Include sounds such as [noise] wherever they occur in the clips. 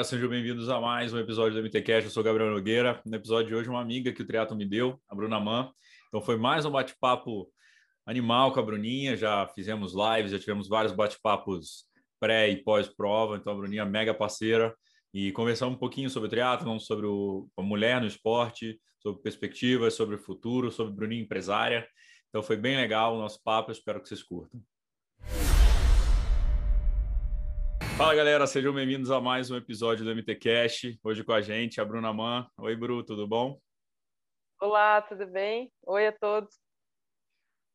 Galera, sejam bem-vindos a mais um episódio do MTCast. Eu sou Gabriel Nogueira. No episódio de hoje, uma amiga que o Triato me deu, a Bruna Man. Então foi mais um bate-papo animal com a Bruninha, já fizemos lives, já tivemos vários bate-papos pré e pós-prova, então a Bruninha é mega parceira e conversamos um pouquinho sobre o triatlon, sobre o, a mulher no esporte, sobre perspectivas, sobre o futuro, sobre Bruninha empresária. Então foi bem legal o nosso papo, espero que vocês curtam. Fala galera, sejam bem-vindos a mais um episódio do MT Cash. Hoje com a gente a Bruna Man. Oi, Bru, tudo bom? Olá, tudo bem? Oi a todos.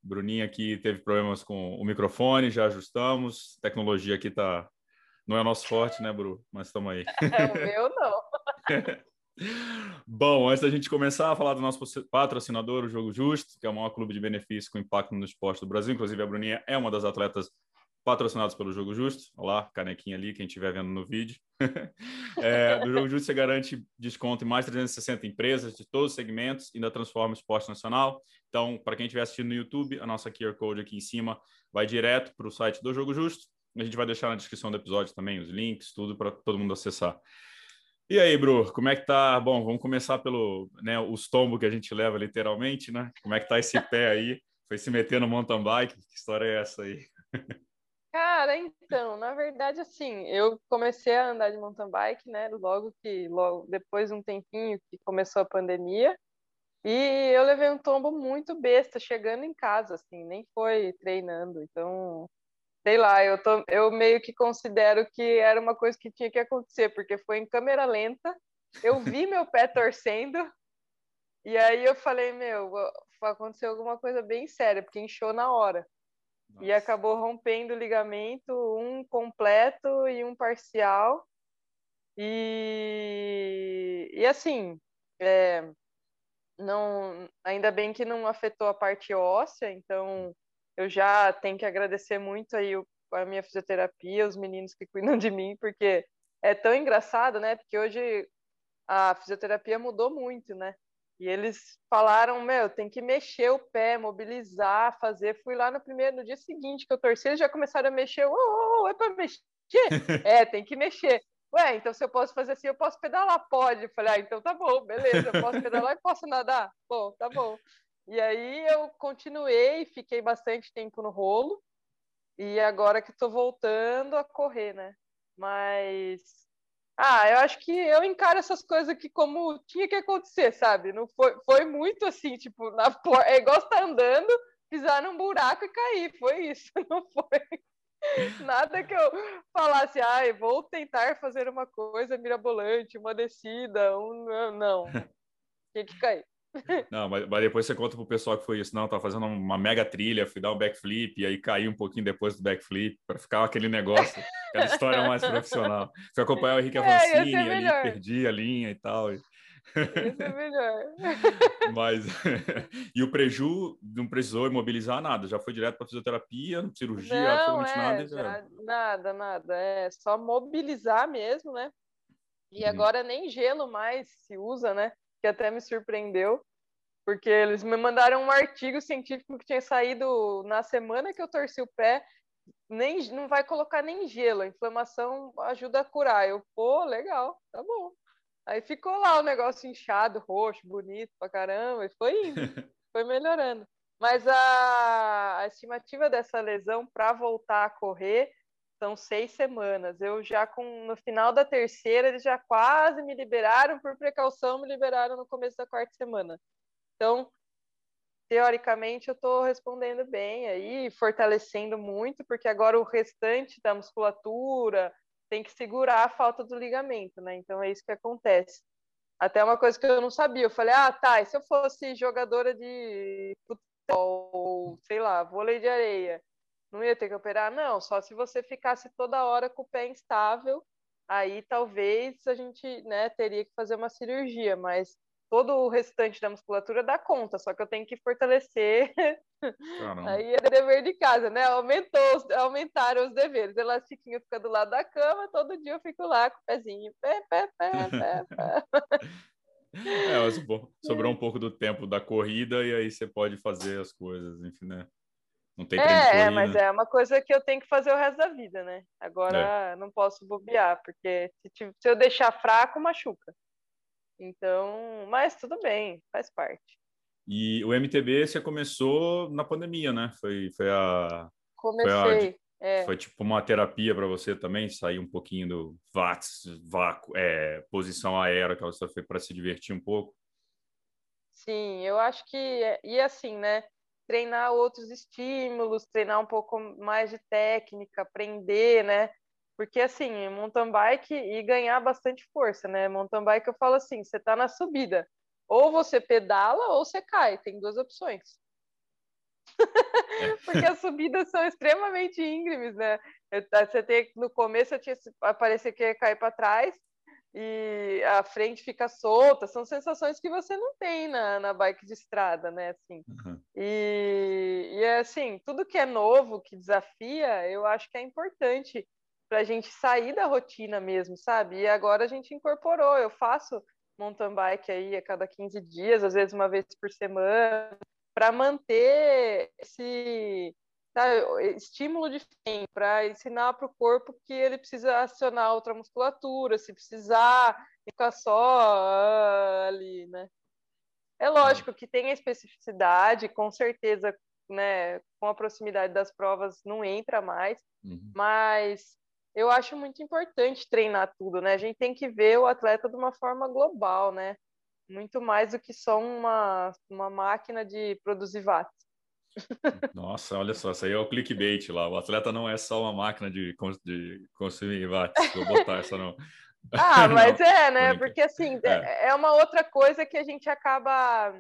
Bruninha aqui teve problemas com o microfone, já ajustamos. tecnologia aqui tá não é nosso forte, né, Bru? Mas estamos aí. [laughs] É, o meu não. [laughs] Bom, antes da gente começar a falar do nosso patrocinador, o Jogo Justo, que é o maior clube de benefício com impacto no esporte do Brasil. Inclusive, a Bruninha é uma das atletas patrocinados pelo Jogo Justo. Olá, canequinha ali, quem estiver vendo no vídeo. [laughs] é, do Jogo Justo você garante desconto em mais de 360 empresas de todos os segmentos e ainda transforma o esporte nacional. Então, para quem estiver assistindo no YouTube, a nossa QR Code aqui em cima vai direto para o site do Jogo Justo. A gente vai deixar na descrição do episódio também os links, tudo para todo mundo acessar. E aí, Bru, como é que tá? Bom, vamos começar pelo, né, os tombos que a gente leva literalmente, né? Como é que tá esse pé aí? Foi se meter no mountain bike? Que história é essa aí? [laughs] Cara, então, na verdade, assim, eu comecei a andar de mountain bike, né, logo que, logo depois de um tempinho que começou a pandemia, e eu levei um tombo muito besta chegando em casa, assim, nem foi treinando, então, sei lá, eu, tô, eu meio que considero que era uma coisa que tinha que acontecer, porque foi em câmera lenta, eu vi meu pé torcendo, e aí eu falei, meu, aconteceu alguma coisa bem séria, porque inchou na hora. Nossa. E acabou rompendo o ligamento, um completo e um parcial. E, e assim, é, não, ainda bem que não afetou a parte óssea, então eu já tenho que agradecer muito aí a minha fisioterapia, os meninos que cuidam de mim, porque é tão engraçado, né? Porque hoje a fisioterapia mudou muito, né? E eles falaram, meu, tem que mexer o pé, mobilizar, fazer. Fui lá no primeiro, no dia seguinte que eu torci, eles já começaram a mexer. Oh, oh, é para mexer? [laughs] é, tem que mexer. Ué, então se eu posso fazer assim, eu posso pedalar? Pode. Falei, ah, então tá bom, beleza, eu posso pedalar e posso nadar? Bom, tá bom. E aí eu continuei, fiquei bastante tempo no rolo. E agora que estou voltando a correr, né? Mas ah, eu acho que eu encaro essas coisas aqui como tinha que acontecer, sabe? Não foi, foi muito assim, tipo, na por... é igual estar tá andando, pisar num buraco e cair, foi isso, [laughs] não foi nada que eu falasse, ai, vou tentar fazer uma coisa mirabolante, uma descida, um não, [laughs] tinha que cair. Não, mas, mas, depois você conta pro pessoal que foi isso. Não, tava fazendo uma mega trilha, fui dar um backflip, e aí caí um pouquinho depois do backflip, para ficar aquele negócio, aquela história mais profissional. Fui acompanhar o Henrique [laughs] Avancini, é, ali, perdi a linha e tal. Isso é melhor. [laughs] [laughs] Mas, e o Preju não precisou imobilizar nada, já foi direto para fisioterapia, cirurgia, não, absolutamente é, nada. Já, nada, nada. É só mobilizar mesmo, né? E uhum. agora nem gelo mais se usa, né? Que até me surpreendeu, porque eles me mandaram um artigo científico que tinha saído na semana que eu torci o pé, nem não vai colocar nem gelo, a inflamação ajuda a curar. Eu, pô, legal, tá bom. Aí ficou lá o negócio inchado, roxo, bonito pra caramba, e foi indo, [laughs] foi melhorando. Mas a, a estimativa dessa lesão para voltar a correr são seis semanas. Eu já com no final da terceira eles já quase me liberaram por precaução, me liberaram no começo da quarta semana. Então, teoricamente eu estou respondendo bem aí, fortalecendo muito, porque agora o restante da musculatura tem que segurar a falta do ligamento, né? Então é isso que acontece. Até uma coisa que eu não sabia, eu falei, ah, tá, e se eu fosse jogadora de futebol, sei lá, vôlei de areia, não ia ter que operar? Não, só se você ficasse toda hora com o pé instável, aí talvez a gente né, teria que fazer uma cirurgia, mas todo o restante da musculatura dá conta, só que eu tenho que fortalecer. [laughs] Aí é dever de casa, né? Aumentou, aumentaram os deveres. Elastiquinho fica do lado da cama, todo dia eu fico lá com o pezinho. Pé, pé, pé, pé, pé. [laughs] É, sobrou um pouco do tempo da corrida e aí você pode fazer as coisas, enfim, né? Não tem é, é, mas é uma coisa que eu tenho que fazer o resto da vida, né? Agora é. não posso bobear, porque se, se eu deixar fraco, machuca. Então, mas tudo bem, faz parte. E o MTB você começou na pandemia, né? Foi, foi a. Comecei. Foi, a, é. foi tipo uma terapia para você também, sair um pouquinho do VATS, vácuo, é, posição aérea, que você foi para se divertir um pouco. Sim, eu acho que. E assim, né? Treinar outros estímulos, treinar um pouco mais de técnica, aprender, né? Porque assim, mountain bike e ganhar bastante força, né? Mountain bike eu falo assim, você tá na subida, ou você pedala ou você cai, tem duas opções. [laughs] Porque as subidas são extremamente íngremes, né? Você tem no começo eu tinha parecia que ia cair para trás, e a frente fica solta, são sensações que você não tem na, na bike de estrada, né? Assim. Uhum. E, e assim, tudo que é novo, que desafia, eu acho que é importante para a gente sair da rotina mesmo, sabe? E agora a gente incorporou, eu faço mountain bike aí a cada 15 dias, às vezes uma vez por semana, para manter esse estímulo diferente para ensinar para o corpo que ele precisa acionar outra musculatura, se precisar ficar só ah, ali, né? É lógico que tem a especificidade, com certeza, né, com a proximidade das provas não entra mais, uhum. mas eu acho muito importante treinar tudo, né? A gente tem que ver o atleta de uma forma global, né? Muito mais do que só uma, uma máquina de produzir watts. Nossa, olha só, isso aí é o clickbait lá. O atleta não é só uma máquina de, de consumir watts. Vou botar essa [laughs] [laughs] não. Ah, mas não, é, né? Porque assim, é. é uma outra coisa que a gente acaba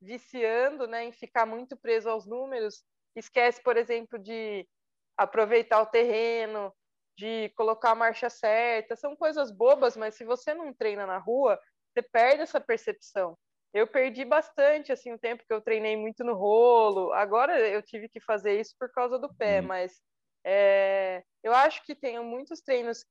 viciando, né, em ficar muito preso aos números. Esquece, por exemplo, de aproveitar o terreno, de colocar a marcha certa. São coisas bobas, mas se você não treina na rua, você perde essa percepção eu perdi bastante assim o tempo que eu treinei muito no rolo. Agora eu tive que fazer isso por causa do pé, uhum. mas é, eu acho que tenho muitos treinos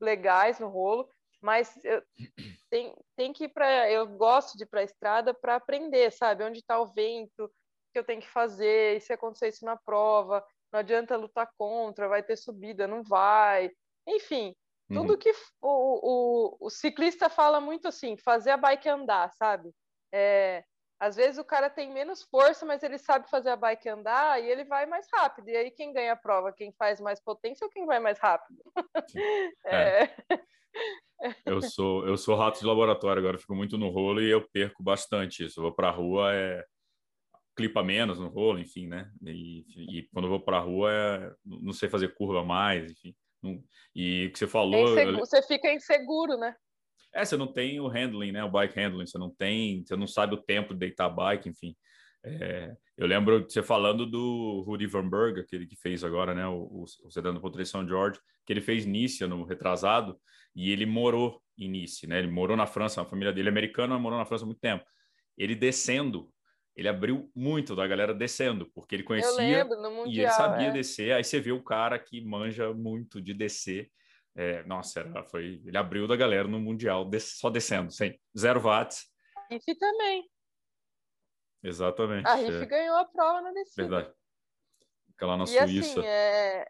legais no rolo, mas eu, [clears throat] tem, tem que ir para. Eu gosto de ir para a estrada para aprender, sabe? Onde está o vento, o que eu tenho que fazer, e se acontecer isso na prova, não adianta lutar contra, vai ter subida, não vai. Enfim, tudo uhum. que o, o, o ciclista fala muito assim, fazer a bike andar, sabe? É, às vezes o cara tem menos força, mas ele sabe fazer a bike andar e ele vai mais rápido. E aí quem ganha a prova? Quem faz mais potência ou quem vai mais rápido? [laughs] É. é. Eu sou eu sou rato de laboratório agora, fico muito no rolo e eu perco bastante isso. Eu vou para a rua é clipa menos no rolo, enfim, né? E, e quando eu vou para a rua é, não sei fazer curva mais, enfim. Não, e o que você falou, é você fica inseguro, né? É, você não tem o handling, né? O bike handling, você não tem, você não sabe o tempo de deitar a bike, enfim. É, eu lembro de você falando do Rudy Van Berg, aquele que fez agora, né? O, o do Potre São George, que ele fez Nícia no retrasado e ele morou em Nice, né? Ele morou na França, a família dele é americana, morou na França há muito tempo. Ele descendo, ele abriu muito da galera descendo, porque ele conhecia mundial, e ele sabia é. descer. Aí você vê o cara que manja muito de descer é, nossa, era, foi, ele abriu da galera no Mundial, só descendo, sem zero watts. A Riff também. Exatamente. A Riff é. ganhou a prova na descida. Verdade. Aquela na e Suíça. Assim, é,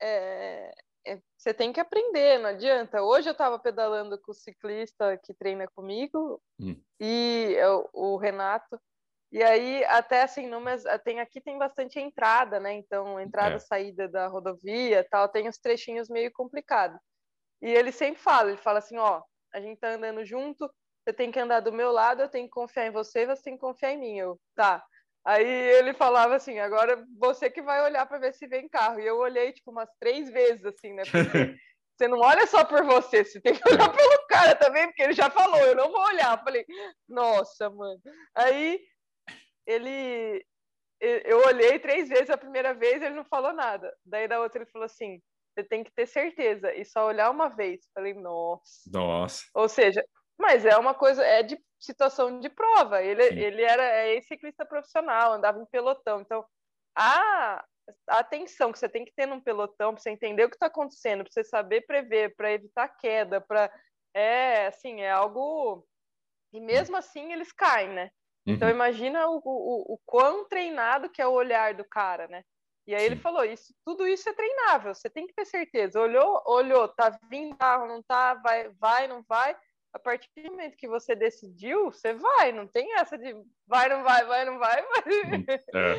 é, é, você tem que aprender, não adianta. Hoje eu estava pedalando com o ciclista que treina comigo hum. e o Renato. E aí, até assim, numas, tem, aqui tem bastante entrada, né? Então, entrada, é. saída da rodovia tal, tem os trechinhos meio complicados. E ele sempre fala, ele fala assim, ó, a gente tá andando junto, você tem que andar do meu lado, eu tenho que confiar em você, você tem que confiar em mim. Eu, tá. Aí ele falava assim, agora você que vai olhar para ver se vem carro. E eu olhei, tipo, umas três vezes, assim, né? Porque [laughs] você não olha só por você, você tem que olhar pelo cara também, porque ele já falou, eu não vou olhar. falei, nossa, mano. Aí ele eu olhei três vezes a primeira vez ele não falou nada. Daí da outra ele falou assim: você tem que ter certeza e só olhar uma vez. Falei, nossa. Nossa. Ou seja, mas é uma coisa, é de situação de prova. Ele, ele era é ciclista profissional, andava em pelotão. Então, a, a atenção que você tem que ter num pelotão para você entender o que está acontecendo, para você saber prever, para evitar queda, para é assim é algo e mesmo assim eles caem, né? Então uhum. imagina o, o, o quão treinado que é o olhar do cara, né? E aí Sim. ele falou isso, tudo isso é treinável, você tem que ter certeza. Olhou, olhou, tá vindo carro, não tá, vai, vai, não vai. A partir do momento que você decidiu, você vai, não tem essa de vai, não vai, vai, não vai. vai. Hum, [laughs] é.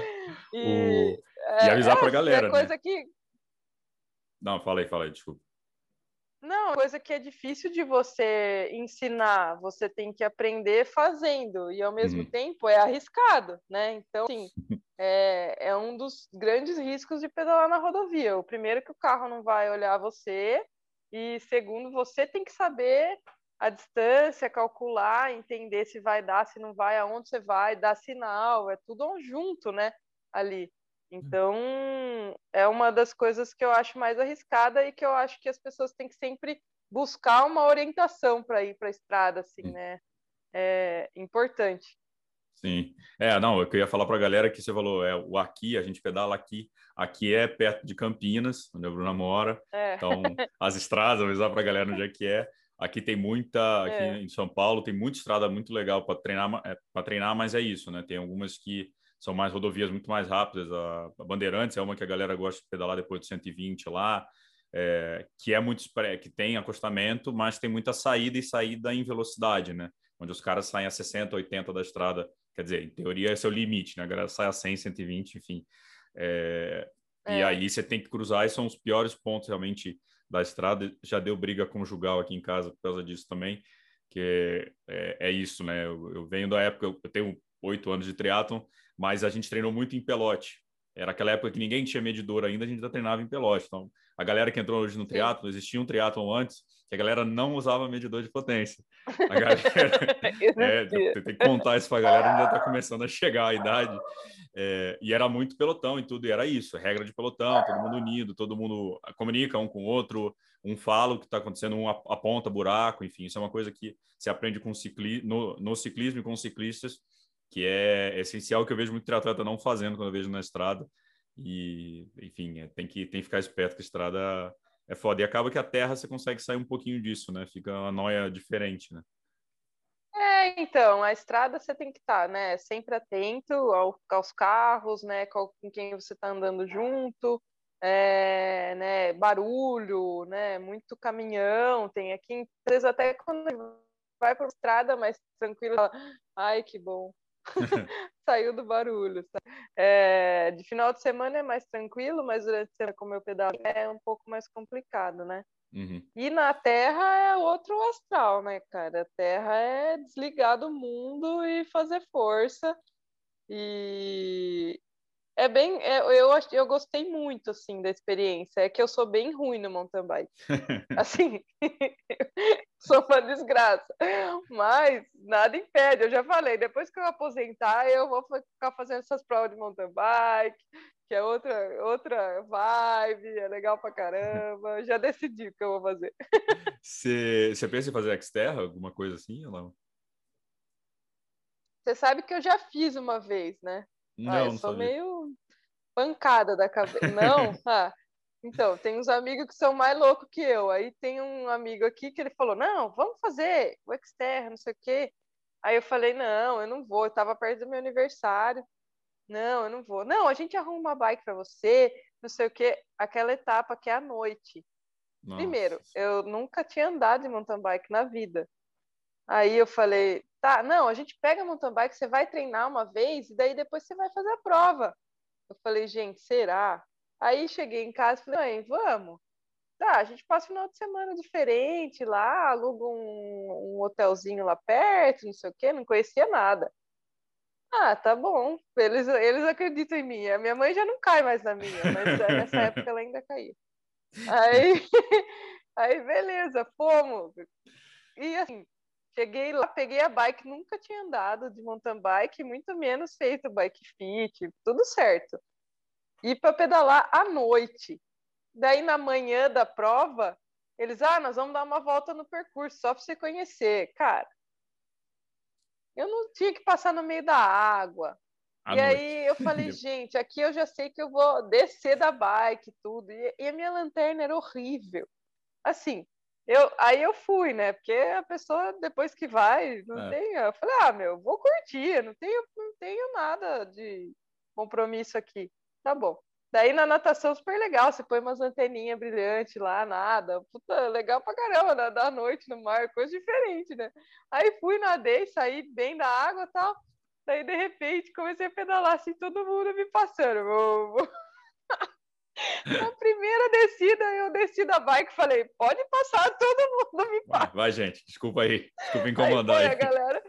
E, o... é, e avisar é, pra galera. É coisa né? que. Não, fala aí, fala aí, desculpa. Não, coisa que é difícil de você ensinar, você tem que aprender fazendo, e ao mesmo uhum. tempo é arriscado, né? Então, sim, é, é um dos grandes riscos de pedalar na rodovia. O primeiro que o carro não vai olhar você, e segundo, você tem que saber a distância, calcular, entender se vai dar, se não vai, aonde você vai, dar sinal, é tudo junto, né? Ali. Então, é uma das coisas que eu acho mais arriscada e que eu acho que as pessoas têm que sempre buscar uma orientação para ir para a estrada, assim, né? É importante. Sim. É, não, eu queria falar para a galera que você falou, é o aqui, a gente pedala aqui. Aqui é perto de Campinas, onde a Bruna mora. É. Então, as estradas, vou avisar para a galera onde é que é. Aqui tem muita, aqui é. em São Paulo, tem muita estrada muito legal para treinar, é, para treinar, mas é isso, né? Tem algumas que são mais rodovias muito mais rápidas. A, a Bandeirantes é uma que a galera gosta de pedalar depois de 120 lá, é, que é muito que tem acostamento, mas tem muita saída e saída em velocidade, né? Onde os caras saem a 60, 80 da estrada. Quer dizer, em teoria esse é o limite, né? A galera sai a 100, 120, enfim. É, é. E aí você tem que cruzar e são os piores pontos realmente da estrada. Já deu briga conjugal aqui em casa por causa disso também, que é, é isso, né? Eu, eu, venho da época, eu tenho oito anos de triatlon, mas a gente treinou muito em pelote. Era aquela época que ninguém tinha medidor ainda, a gente já treinava em pelote. Então, a galera que entrou hoje no triatlo, existia um triatlon antes, que a galera não usava medidor de potência. A [laughs] galera, é, tem que contar isso para a galera, ainda está começando a chegar a idade. É, e era muito pelotão e tudo, e era isso, regra de pelotão, todo mundo unido, todo mundo comunica um com o outro, um fala o que está acontecendo, um aponta buraco, enfim, isso é uma coisa que se aprende com cicli no, no ciclismo e com ciclistas, que é essencial que eu vejo muito triatleta não fazendo quando eu vejo na estrada. E, enfim, é, tem, que, tem que ficar esperto que a estrada é foda. E acaba que a terra você consegue sair um pouquinho disso, né? Fica uma noia diferente, né? É, então, a estrada você tem que estar, tá, né? Sempre atento ao, aos carros, né? Com, quem você está andando junto, é, né? Barulho, né? Muito caminhão. Tem aqui, às vezes até quando vai para estrada mais tranquilo, ai que bom, [laughs] Saiu do barulho. É, de final de semana é mais tranquilo, mas durante a semana, como eu pedalo, é um pouco mais complicado, né? Uhum. E na Terra é outro astral, né, cara? A Terra é desligar do mundo e fazer força. E, é bem, é, eu, eu gostei muito, assim, da experiência. É que eu sou bem ruim no mountain bike. [laughs] Assim, [laughs] sou uma desgraça. Mas nada impede, eu já falei, depois que eu aposentar, eu vou ficar fazendo essas provas de mountain bike, que é outra, outra vibe, é legal pra caramba. [laughs] Já decidi o que eu vou fazer. Você, você pensa em fazer Xterra, alguma coisa assim ou não? Você sabe que eu já fiz uma vez, né? Não, ah, eu não sou sabia. meio pancada da cabeça. Não? [laughs] Ah, então, tem uns amigos que são mais loucos que eu. Aí tem um amigo aqui que ele falou: não, vamos fazer o externo, não sei o quê. Aí eu falei: não, eu não vou. Eu tava perto do meu aniversário. Não, eu não vou. Não, a gente arruma uma bike para você, não sei o quê. Aquela etapa que é à noite. Nossa. Primeiro, eu nunca tinha andado de mountain bike na vida. Aí eu falei, tá, não, a gente pega mountain bike, você vai treinar uma vez e daí depois você vai fazer a prova. Eu falei, gente, será? Aí cheguei em casa e falei, mãe, vamos. Tá, a gente passa um final de semana diferente lá, aluga um, um hotelzinho lá perto, não sei o quê, não conhecia nada. Ah, tá bom. Eles, eles acreditam em mim. A minha mãe já não cai mais na minha, mas é, nessa [laughs] época ela ainda caía. Aí, [laughs] aí beleza, fomos. E assim, Cheguei lá, peguei a bike, nunca tinha andado de mountain bike, muito menos feito bike fit, tudo certo. E para pedalar à noite. Daí na manhã da prova, eles, ah, nós vamos dar uma volta no percurso, só para você conhecer. Cara, eu não tinha que passar no meio da água. À e noite. aí eu falei, [laughs] gente, aqui eu já sei que eu vou descer da bike tudo. E, e a minha lanterna era horrível. Assim, eu, aí eu fui, né? Porque a pessoa, depois que vai, não é. tem. Eu falei, ah, meu, vou curtir, não tenho, não tenho nada de compromisso aqui. Tá bom. Daí na natação super legal, você põe umas anteninhas brilhantes lá, nada. Puta, legal pra caramba, da noite no mar, coisa diferente, né? Aí fui, nadei, saí bem da água e tal. Daí, de repente, comecei a pedalar assim, todo mundo me passando. Na primeira descida, eu desci da bike e falei, pode passar, todo mundo me passa. Vai, vai gente, desculpa aí, desculpa incomodar aí. Foi, aí. galera,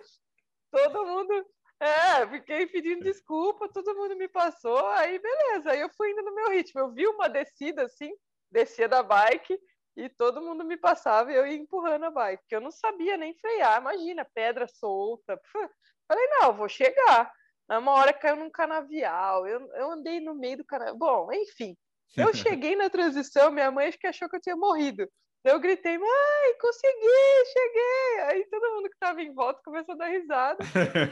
todo mundo é, fiquei pedindo desculpa, todo mundo me passou, aí beleza, aí eu fui indo no meu ritmo. Eu vi uma descida assim, descia da bike e todo mundo me passava e eu ia empurrando a bike, porque eu não sabia nem frear, imagina, pedra solta. Falei, não, vou chegar. Uma hora caiu num canavial, eu, eu andei no meio do canavial. Bom, enfim, eu cheguei na transição, minha mãe acho que achou que eu tinha morrido. Eu gritei, mãe, consegui, cheguei. Aí todo mundo que estava em volta começou a dar risada.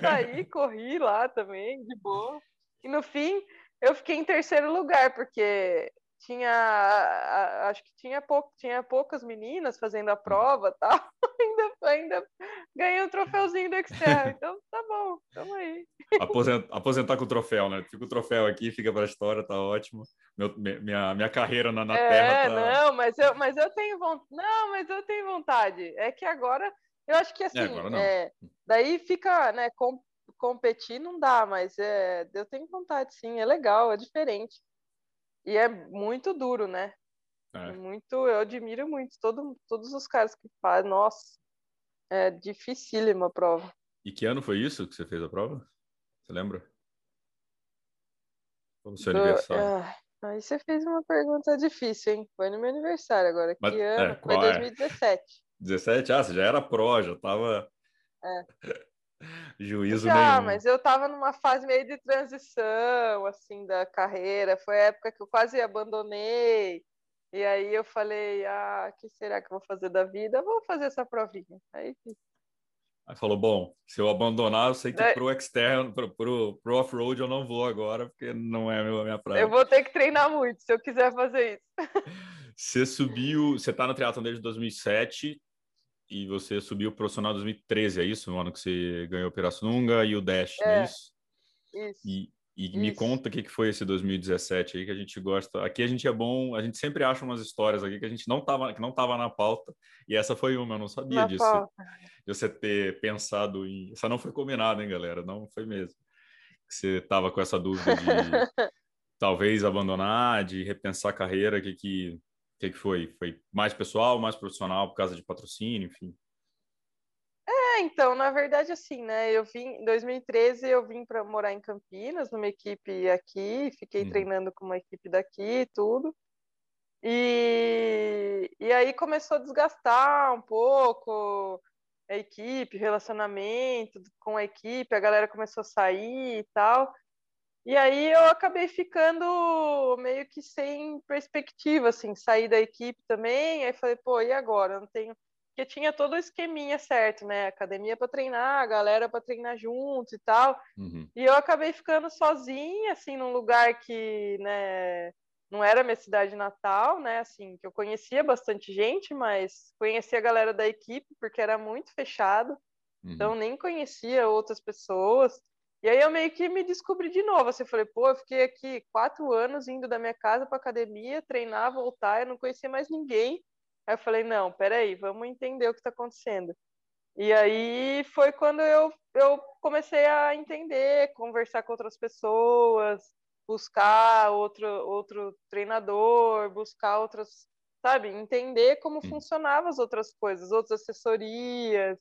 Saí, [laughs] corri lá também, de boa. E no fim, eu fiquei em terceiro lugar, porque tinha, acho que tinha, pou, tinha poucas meninas fazendo a prova tal. [laughs] ainda, ainda ganhei um troféuzinho do Excel. [laughs] Então tá bom, tamo aí. Aposentar, aposentar com o troféu, né? Fica o troféu aqui, fica para a história, tá ótimo. Meu, minha, minha carreira na, na é, Terra tá... não, mas eu, mas eu tenho vontade. Não, mas eu tenho vontade. É que agora, eu acho que é, assim, é, é, daí fica, né, com, competir não dá, mas é, eu tenho vontade, sim, é legal, é diferente. E é muito duro, né? É. Muito, eu admiro muito todo, todos os caras que fazem. Nossa, é dificílima a prova. E que ano foi isso que você fez a prova? Você lembra? Foi o seu Do, aniversário. É, aí você fez uma pergunta difícil, hein? Foi no meu aniversário agora. Mas, que é, ano? foi 2017. 17? Ah, você já era pró, já tava. É. Juízo Já, nenhum. mas eu tava numa fase meio de transição, assim, da carreira. Foi a época que eu quase abandonei. E aí eu falei, ah, o que será que eu vou fazer da vida? vou fazer essa provinha. Aí Aí falou, bom, se eu abandonar, eu sei que pro externo, pro, pro, pro off-road eu não vou agora, porque não é a minha praia. Eu vou ter que treinar muito se eu quiser fazer isso. Você subiu, você tá no triatlon desde 2007, e você subiu profissional em 2013, é isso? No ano que você ganhou o Pirassununga e o Dash, é, não é isso? Isso. E, e isso. me conta o que foi esse 2017 aí que a gente gosta. Aqui a gente é bom, a gente sempre acha umas histórias aqui que a gente não tava, que não tava na pauta. E essa foi uma, eu não sabia na disso. Pauta. De você ter pensado em. Essa não foi combinada, hein, galera? Não foi mesmo. Que você tava com essa dúvida de [laughs] talvez abandonar, de repensar a carreira, que que o que, que foi? Foi mais pessoal, mais profissional por causa de patrocínio, enfim? É, então, na verdade, assim, né? Eu vim em 2013, eu vim para morar em Campinas, numa equipe aqui, fiquei uhum. treinando com uma equipe daqui e tudo. E, e aí começou a desgastar um pouco a equipe, relacionamento com a equipe, a galera começou a sair e tal. E aí eu acabei ficando meio que sem perspectiva, assim, sair da equipe também. Aí falei, pô, e agora? Eu não tenho. Porque tinha todo o esqueminha certo, né? Academia para treinar, galera para treinar juntos e tal. Uhum. E eu acabei ficando sozinha, assim, num lugar que, né, não era minha cidade natal, né? Assim, que eu conhecia bastante gente, mas conhecia a galera da equipe porque era muito fechado. Então, uhum. Então nem conhecia outras pessoas. E aí eu meio que me descobri de novo. Assim, falei, pô, eu fiquei aqui quatro anos indo da minha casa para academia, treinar, voltar, eu não conhecia mais ninguém. Aí eu falei, não, peraí, vamos entender o que está acontecendo. E aí foi quando eu, eu comecei a entender, conversar com outras pessoas, buscar outro, outro treinador, buscar outras, sabe, entender como funcionavam as outras coisas, outras assessorias,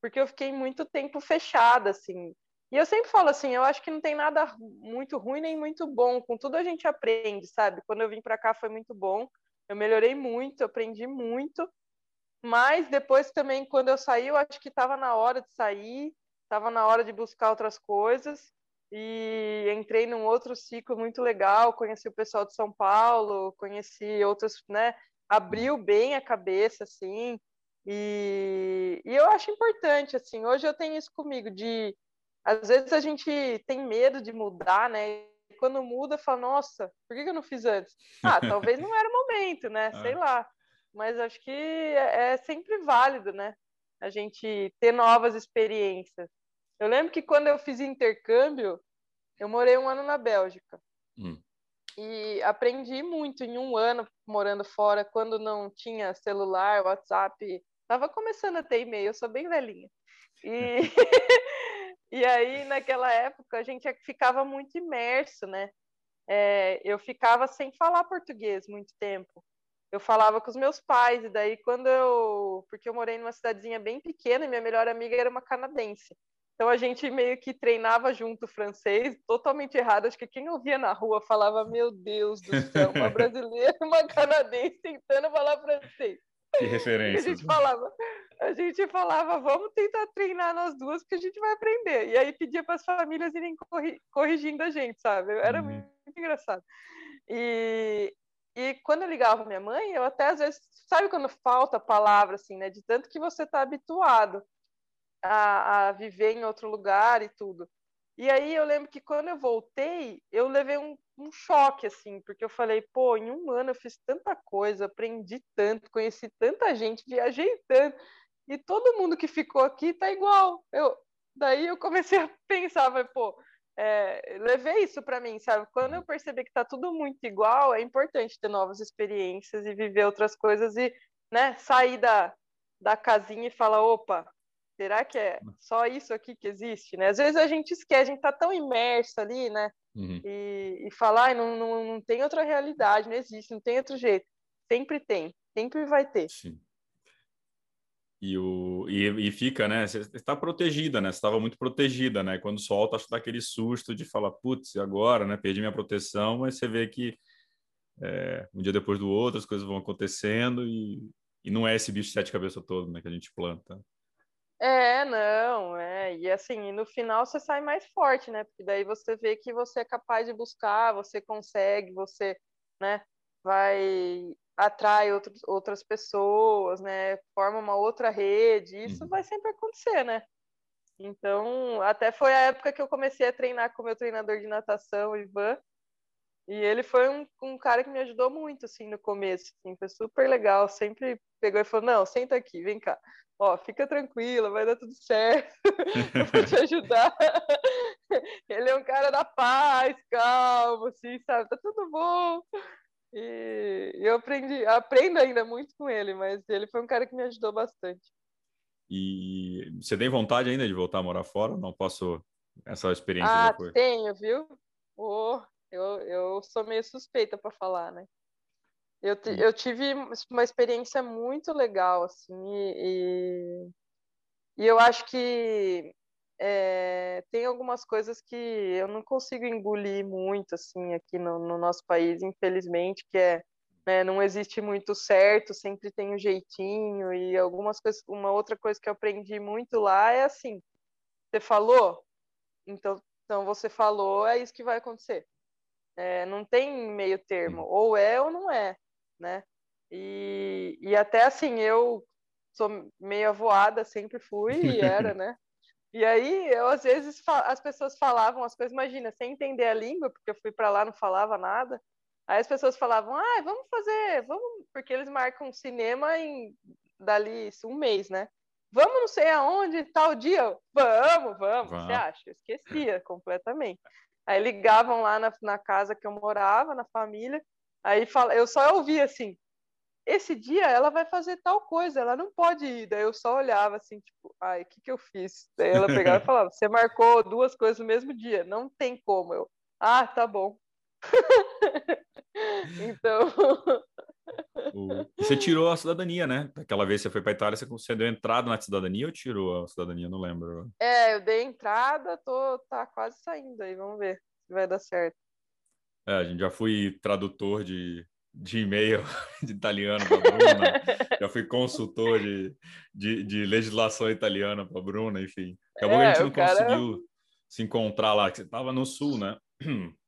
porque eu fiquei muito tempo fechada, assim, e eu sempre falo assim, eu acho que não tem nada muito ruim nem muito bom, com tudo a gente aprende, sabe? Quando eu vim para cá foi muito bom, eu melhorei muito, aprendi muito, mas depois também quando eu saí, eu acho que estava na hora de sair, estava na hora de buscar outras coisas e entrei num outro ciclo muito legal, conheci o pessoal de São Paulo, conheci outras, né? Abriu bem a cabeça, assim, E, e eu acho importante, assim, hoje eu tenho isso comigo, de às vezes a gente tem medo de mudar, né? E quando muda, fala, nossa, por que eu não fiz antes? Ah, [laughs] talvez não era o momento, né? Sei é. lá. Mas acho que é, é sempre válido, né? A gente ter novas experiências. Eu lembro que quando eu fiz intercâmbio, eu morei um ano na Bélgica. Hum. E aprendi muito em um ano morando fora, quando não tinha celular, WhatsApp. Tava começando a ter e-mail, eu sou bem velhinha. E, [laughs] [laughs] e aí, naquela época, a gente ficava muito imerso, né? É, eu ficava sem falar português muito tempo. Eu falava com os meus pais, e daí quando eu. Porque eu morei numa cidadezinha bem pequena e minha melhor amiga era uma canadense. Então a gente meio que treinava junto francês, totalmente errado. Acho que quem ouvia na rua falava: Meu Deus do céu, uma [laughs] brasileira e uma canadense tentando falar francês. Que referência. [laughs] a gente falava, a gente falava, vamos tentar treinar nós duas, porque a gente vai aprender. E aí pedia para as famílias irem corrigindo a gente, sabe? Era uhum. muito, muito engraçado. E, e quando eu ligava minha mãe, eu até às vezes, sabe quando falta palavra, assim, né? De tanto que você está habituado a, a viver em outro lugar e tudo. E aí eu lembro que quando eu voltei, eu levei um, um, choque, assim, porque eu falei, pô, em um ano eu fiz tanta coisa, aprendi tanto, conheci tanta gente, viajei tanto, e todo mundo que ficou aqui tá igual. Eu, daí eu comecei a pensar, mas, pô, é, levei isso para mim, sabe? Quando eu percebi que tá tudo muito igual, é importante ter novas experiências e viver outras coisas e, né, sair da, da casinha e falar, opa, Será que é só isso aqui que existe, né? Às vezes a gente esquece, a gente tá tão imerso ali, né? Uhum. E, e falar, não, não, não tem outra realidade, não existe, não tem outro jeito. Sempre tem, sempre vai ter. Sim. E, o, e, e fica, né? Você está protegida, né? Você estava muito protegida, né? Quando solta, acho que dá aquele susto de falar, putz, agora, né? Perdi minha proteção, mas você vê que é, um dia depois do outro as coisas vão acontecendo e, e não é esse bicho de sete cabeças todo, né? Que a gente planta. É, não, é. E assim, no final você sai mais forte, né? Porque daí você vê que você é capaz de buscar, você consegue, você, né, vai atrai outros, outras pessoas, né? Forma uma outra rede. Isso uhum. vai sempre acontecer, né? Então, até foi a época que eu comecei a treinar com o meu treinador de natação, Ivan. E ele foi um, um cara que me ajudou muito, assim, no começo. Assim, foi super legal. Sempre pegou e falou: Não, senta aqui, vem cá ó, fica tranquila, vai dar tudo certo, [laughs] eu vou te ajudar. [laughs] Ele é um cara da paz, calmo, assim, sabe? Tá tudo bom. E eu aprendi, aprendo ainda muito com ele, mas ele foi um cara que me ajudou bastante. E você tem vontade ainda de voltar a morar fora? Não posso. Essa experiência ah, já foi? tenho, viu? Oh, eu, eu sou meio suspeita para falar, né? Eu, eu tive uma experiência muito legal, assim, e, e eu acho que é, tem algumas coisas que eu não consigo engolir muito, assim, aqui no, no nosso país, infelizmente, que é, né, não existe muito certo, sempre tem um jeitinho, e algumas coisas, uma outra coisa que eu aprendi muito lá é assim, você falou, então, então você falou, é isso que vai acontecer. É, não tem meio termo, ou é ou não é né? E, e até assim, eu sou meio avoada, sempre fui e era, [laughs] né? E aí, eu às vezes, as pessoas falavam as coisas, imagina, sem entender a língua, porque eu fui para lá, não falava nada. Aí as pessoas falavam, ah, vamos fazer, vamos, porque eles marcam cinema em dali um mês, né? Vamos não sei aonde, tal dia. Vamos, vamos, você acha? Eu esquecia completamente. Aí ligavam lá na, na casa que eu morava, na família, Aí fala, eu só ouvia assim, esse dia ela vai fazer tal coisa, ela não pode ir. Daí eu só olhava assim, tipo, ai, o que, que eu fiz? Daí ela pegava e [laughs] falava, você marcou duas coisas no mesmo dia, não tem como. Eu, ah, tá bom. [laughs] então. [laughs] Você tirou a cidadania, né? Aquela vez que você foi para Itália, você deu entrada na cidadania ou tirou a cidadania? Não lembro. É, eu dei entrada, tô tá quase saindo aí, vamos ver se vai dar certo. É, a gente já fui tradutor de, de e-mail [laughs] de italiano para Bruna, já fui consultor de, de, de legislação italiana para Bruna, enfim. Acabou é, que a gente não cara... conseguiu se encontrar lá, que você estava no sul, né? [clears throat]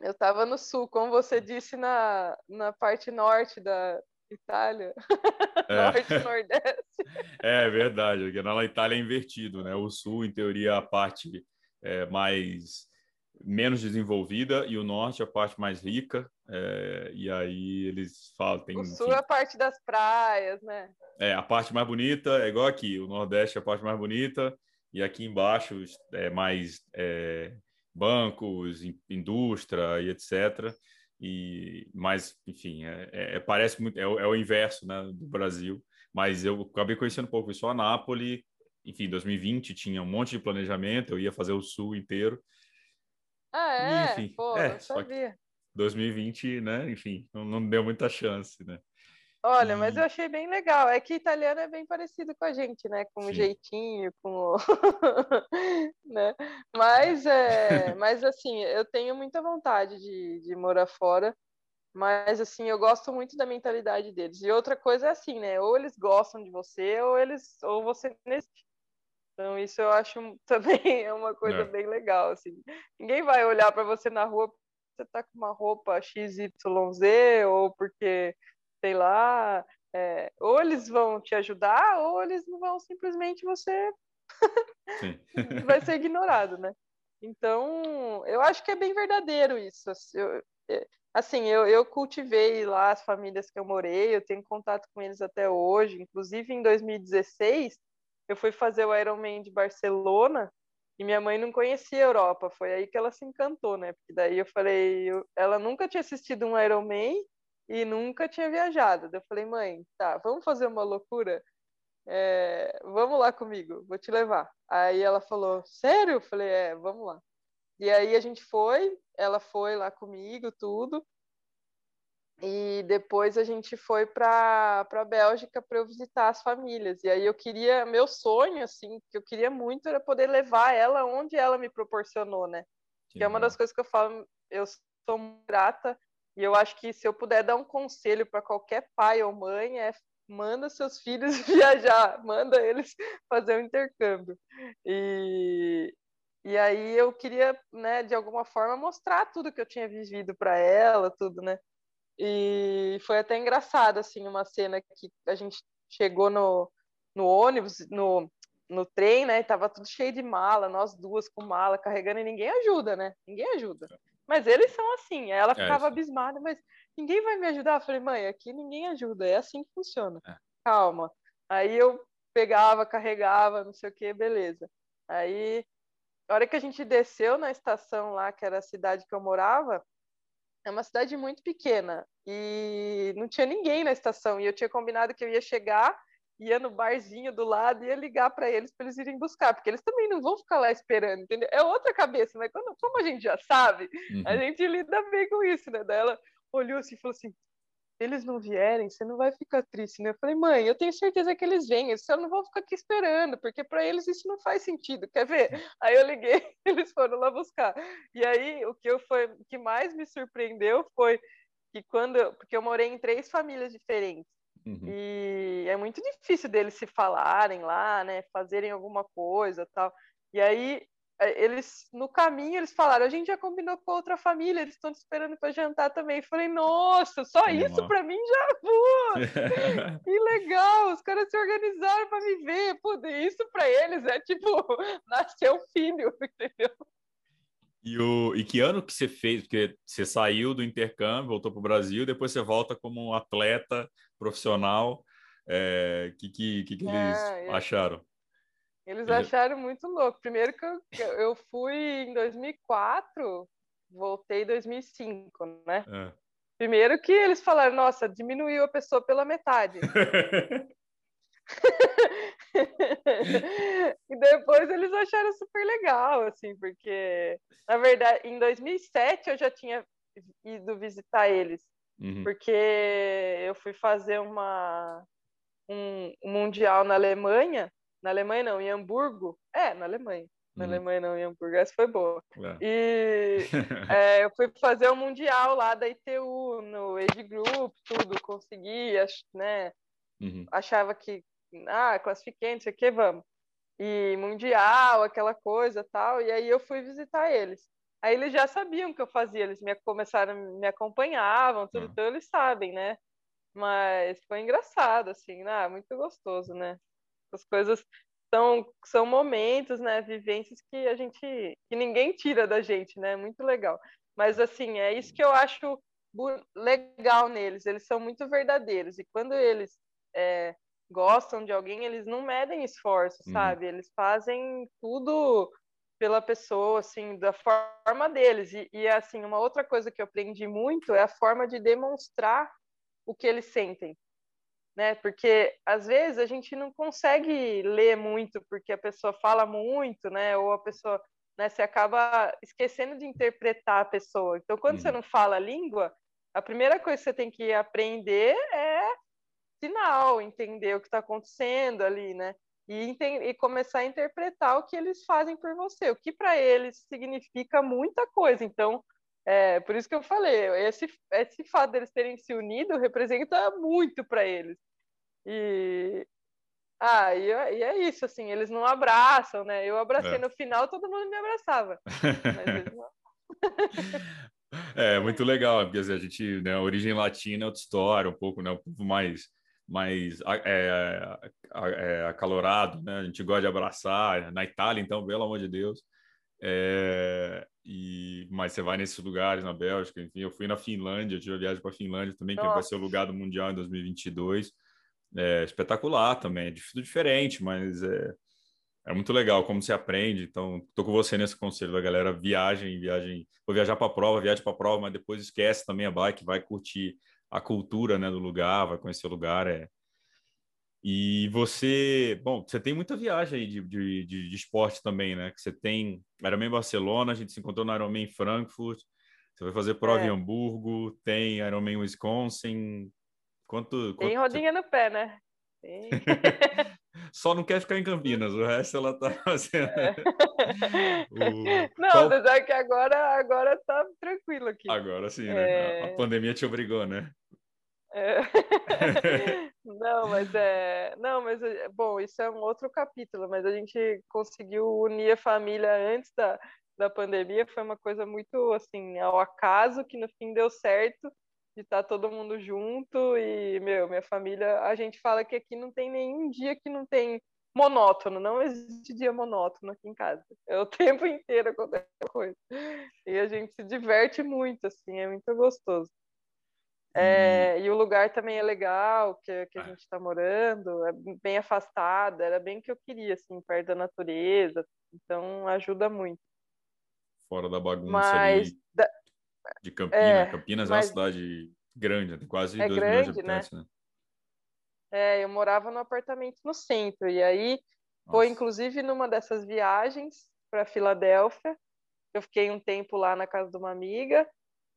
Eu estava no sul, como você disse, na, na parte norte da, Itália. [laughs] É. Norte e Nordeste. É verdade, porque na Itália é invertido, né? O Sul, em teoria, a parte é, mais menos desenvolvida e o Norte a parte mais rica. É, e aí eles falam. Tem, o Sul enfim, é a parte das praias, né? É, a parte mais bonita é igual aqui. O Nordeste é a parte mais bonita e aqui embaixo é mais é, bancos, indústria e etc. E, mas, enfim, é, é, é parece muito, é, é, o inverso né, do Brasil. Mas eu acabei conhecendo um pouco isso. A Nápoles, enfim, 2020 tinha um monte de planejamento, eu ia fazer o sul inteiro. Ah, é? E, enfim, Pô, é, só que 2020, né? Enfim, não, não deu muita chance, né? Olha, mas eu achei bem legal. É que italiano é bem parecido com a gente, né? Com o jeitinho, com o... [laughs] né? Mas, é... mas, assim, eu tenho muita vontade de, de morar fora. Mas, assim, eu gosto muito da mentalidade deles. E outra coisa é assim, né? Ou eles gostam de você, ou eles ou você. Então, isso eu acho [laughs] também é uma coisa é. bem legal, assim. Ninguém vai olhar para você na rua você tá com uma roupa XYZ, ou porque sei lá, é, ou eles vão te ajudar, ou eles não vão simplesmente você [laughs] vai ser ignorado, né? Então, eu acho que é bem verdadeiro isso. Eu, é, assim, eu, eu cultivei lá as famílias que eu morei, eu tenho contato com eles até hoje. Inclusive, em 2016, eu fui fazer o Ironman de Barcelona e minha mãe não conhecia a Europa. Foi aí que ela se encantou, né? Porque daí eu falei, eu, ela nunca tinha assistido um Ironman e nunca tinha viajado. Eu falei, mãe, tá, vamos fazer uma loucura? É, vamos lá comigo, vou te levar. Aí ela falou, sério? Eu falei, é, vamos lá. E aí a gente foi, ela foi lá comigo, tudo. E depois a gente foi para a Bélgica para eu visitar as famílias. E aí eu queria, meu sonho, assim, que eu queria muito era poder levar ela onde ela me proporcionou, né? Que, que é uma das coisas que eu falo, eu sou grata e eu acho que se eu puder dar um conselho para qualquer pai ou mãe é manda seus filhos [laughs] viajar, manda eles [laughs] fazer um intercâmbio. E, e aí eu queria, né, de alguma forma mostrar tudo que eu tinha vivido para ela, tudo, né? E foi até engraçado assim uma cena que a gente chegou no, no ônibus, no, no trem, né? E tava tudo cheio de mala, nós duas com mala carregando e ninguém ajuda, né? Ninguém ajuda. Mas eles são assim. Ela é, ficava é, abismada, mas ninguém vai me ajudar. Eu falei, mãe, aqui ninguém ajuda. É assim que funciona. É. Calma. Aí eu pegava, carregava, não sei o que, beleza. Aí, a hora que a gente desceu na estação lá, que era a cidade que eu morava, é uma cidade muito pequena e não tinha ninguém na estação. E eu tinha combinado que eu ia chegar ia no barzinho do lado e ia ligar para eles para eles irem buscar, porque eles também não vão ficar lá esperando, entendeu? É outra cabeça, mas quando, como a gente já sabe, uhum. a gente lida bem com isso, né? Daí ela olhou assim e falou assim: eles não vierem, você não vai ficar triste, né? Eu falei, mãe, eu tenho certeza que eles vêm, eles só não vão ficar aqui esperando, porque para eles isso não faz sentido, quer ver? Aí eu liguei, [laughs] eles foram lá buscar. E aí o que eu foi, o que mais me surpreendeu foi que quando, porque eu morei em três famílias diferentes. Uhum. E é muito difícil deles se falarem lá, né? Fazerem alguma coisa tal. E aí, é, eles, no caminho, eles falaram: a gente já combinou com outra família, eles estão esperando para jantar também. Eu falei: nossa, só isso para mim já pô, [laughs] que legal! Os caras se organizaram para me ver. Pô, isso para eles é tipo [laughs] nascer um filho, [laughs] entendeu? E, o, e que ano que você fez? Porque você saiu do intercâmbio, voltou para o Brasil, depois você volta como um atleta profissional. O é, que, que, que, que eles é, acharam? Eles acharam muito louco. Primeiro que eu, eu fui em 2004, voltei em 2005, né? É. Primeiro que eles falaram, nossa, diminuiu a pessoa pela metade. [laughs] [laughs] e depois eles acharam super legal, assim, porque, na verdade, em 2007 eu já tinha ido visitar eles, uhum. porque eu fui fazer uma, um, um, mundial na Alemanha, na Alemanha não, em Hamburgo, é, na Alemanha, na uhum. Alemanha não, em Hamburgo, essa foi boa. É. E [laughs] é, eu fui fazer um mundial lá da ITU, no Age Group, tudo, consegui, né, uhum. achava que ah, classifiquei, não sei o que, vamos. E mundial, aquela coisa tal. E aí eu fui visitar eles. Aí eles já sabiam o que eu fazia, eles me começaram, me acompanhavam, tudo, uhum. então eles sabem, né? Mas foi engraçado, assim, né? Muito gostoso, né? As coisas são, são momentos, né? Vivências que a gente, que ninguém tira da gente, né? Muito legal. Mas, assim, é isso que eu acho legal neles. Eles são muito verdadeiros. E quando eles é, gostam de alguém, eles não medem esforços, uhum. sabe? Eles fazem tudo pela pessoa, assim, da forma deles. E, e, assim, uma outra coisa que eu aprendi muito é a forma de demonstrar o que eles sentem, né? Porque às vezes a gente não consegue ler muito porque a pessoa fala muito, né? Ou a pessoa, né? Você acaba esquecendo de interpretar a pessoa. Então, quando uhum. você não fala a língua, a primeira coisa que você tem que aprender é sinal, entender o que está acontecendo ali, né? E, e, começar a interpretar o que eles fazem por você, o que para eles significa muita coisa. Então, é, por isso que eu falei, esse, esse fato deles terem se unido representa muito para eles. E, ah, e, e, é isso, assim, eles não abraçam, né? Eu abracei é. no final, todo mundo me abraçava. [laughs] É, muito legal, porque assim, a gente, né, a origem latina é outra história, um pouco, né, um pouco mais mais é, é, acalorado, né? A gente gosta de abraçar. Na Itália, então, pelo amor de Deus. É, e, mas você vai nesses lugares, na Bélgica, enfim. Eu fui na Finlândia, eu tive a viagem para a Finlândia também, Nossa. que vai ser o lugar do Mundial em 2022. É espetacular também, é diferente, mas é, é muito legal como você aprende. Então, estou com você nesse conselho da galera: viagem, viagem. Vou viajar para a prova, viagem para a prova, mas depois esquece também a bike, vai curtir a cultura né, do lugar, vai conhecer o lugar. É... E você, bom, você tem muita viagem aí de, de, de, de esporte também, né? Que você tem Ironman Barcelona, a gente se encontrou no Ironman Frankfurt, você vai fazer prova é. em Hamburgo, tem Ironman Wisconsin. Quanto, quanto tem rodinha no pé, né? [laughs] Só não quer ficar em Campinas, o resto ela tá [laughs] fazendo. É. o... [laughs] Não, Qual... é que agora, agora tá tranquilo aqui. Agora sim, né? É... A pandemia te obrigou, né? É... [laughs] não, mas é. Não, mas é, bom, isso é um outro capítulo, mas a gente conseguiu unir a família antes da, da pandemia, foi uma coisa muito assim, ao acaso, que no fim deu certo de estar tá todo mundo junto e, meu, minha família, a gente fala que aqui não tem nenhum dia que não tem monótono, não existe dia monótono aqui em casa. É o [laughs] tempo inteiro acontece coisa. E a gente se diverte muito, assim, é muito gostoso. É, hum. E o lugar também é legal, que, que a é. gente está morando, é bem afastado, era bem o que eu queria, assim, perto da natureza, então ajuda muito. Fora da bagunça Mas, ali. Da, de Campinas. É, Campinas mas... é uma cidade grande, tem quase é 2 milhões de né? habitantes, né? né? É, eu morava no apartamento no centro, e aí Nossa. foi inclusive numa dessas viagens para Filadélfia. Eu fiquei um tempo lá na casa de uma amiga,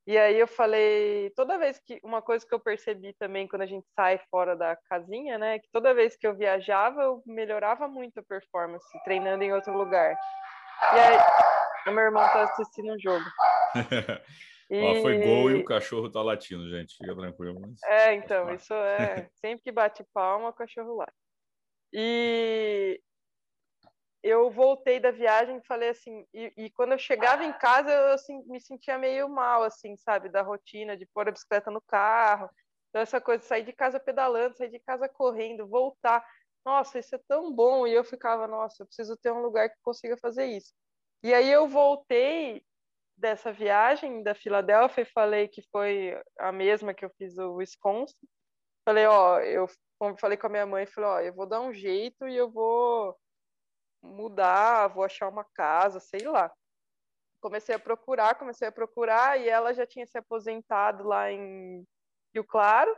e aí eu falei, toda vez que uma coisa que eu percebi também quando a gente sai fora da casinha, né, que toda vez que eu viajava, eu melhorava muito a performance treinando em outro lugar. E aí, o meu irmão tá assistindo um jogo. [laughs] E... foi gol e o cachorro tá latindo, gente. Fica tranquilo. Mas... É, então, isso é. [laughs] Sempre que bate palma, o cachorro late. E eu voltei da viagem e falei assim, e, e, quando eu chegava em casa, eu assim, me sentia meio mal, assim, sabe, da rotina de pôr a bicicleta no carro. Então, essa coisa, sair de casa pedalando, sair de casa correndo, voltar. Nossa, isso é tão bom. E eu ficava, nossa, eu preciso ter um lugar que consiga fazer isso. E aí eu voltei dessa viagem da Filadélfia e falei que foi a mesma que eu fiz o Wisconsin. Falei, ó, eu falei com a minha mãe, falei, ó, eu vou dar um jeito e eu vou mudar, vou achar uma casa, sei lá. Comecei a procurar, comecei a procurar e ela já tinha se aposentado lá em Rio Claro.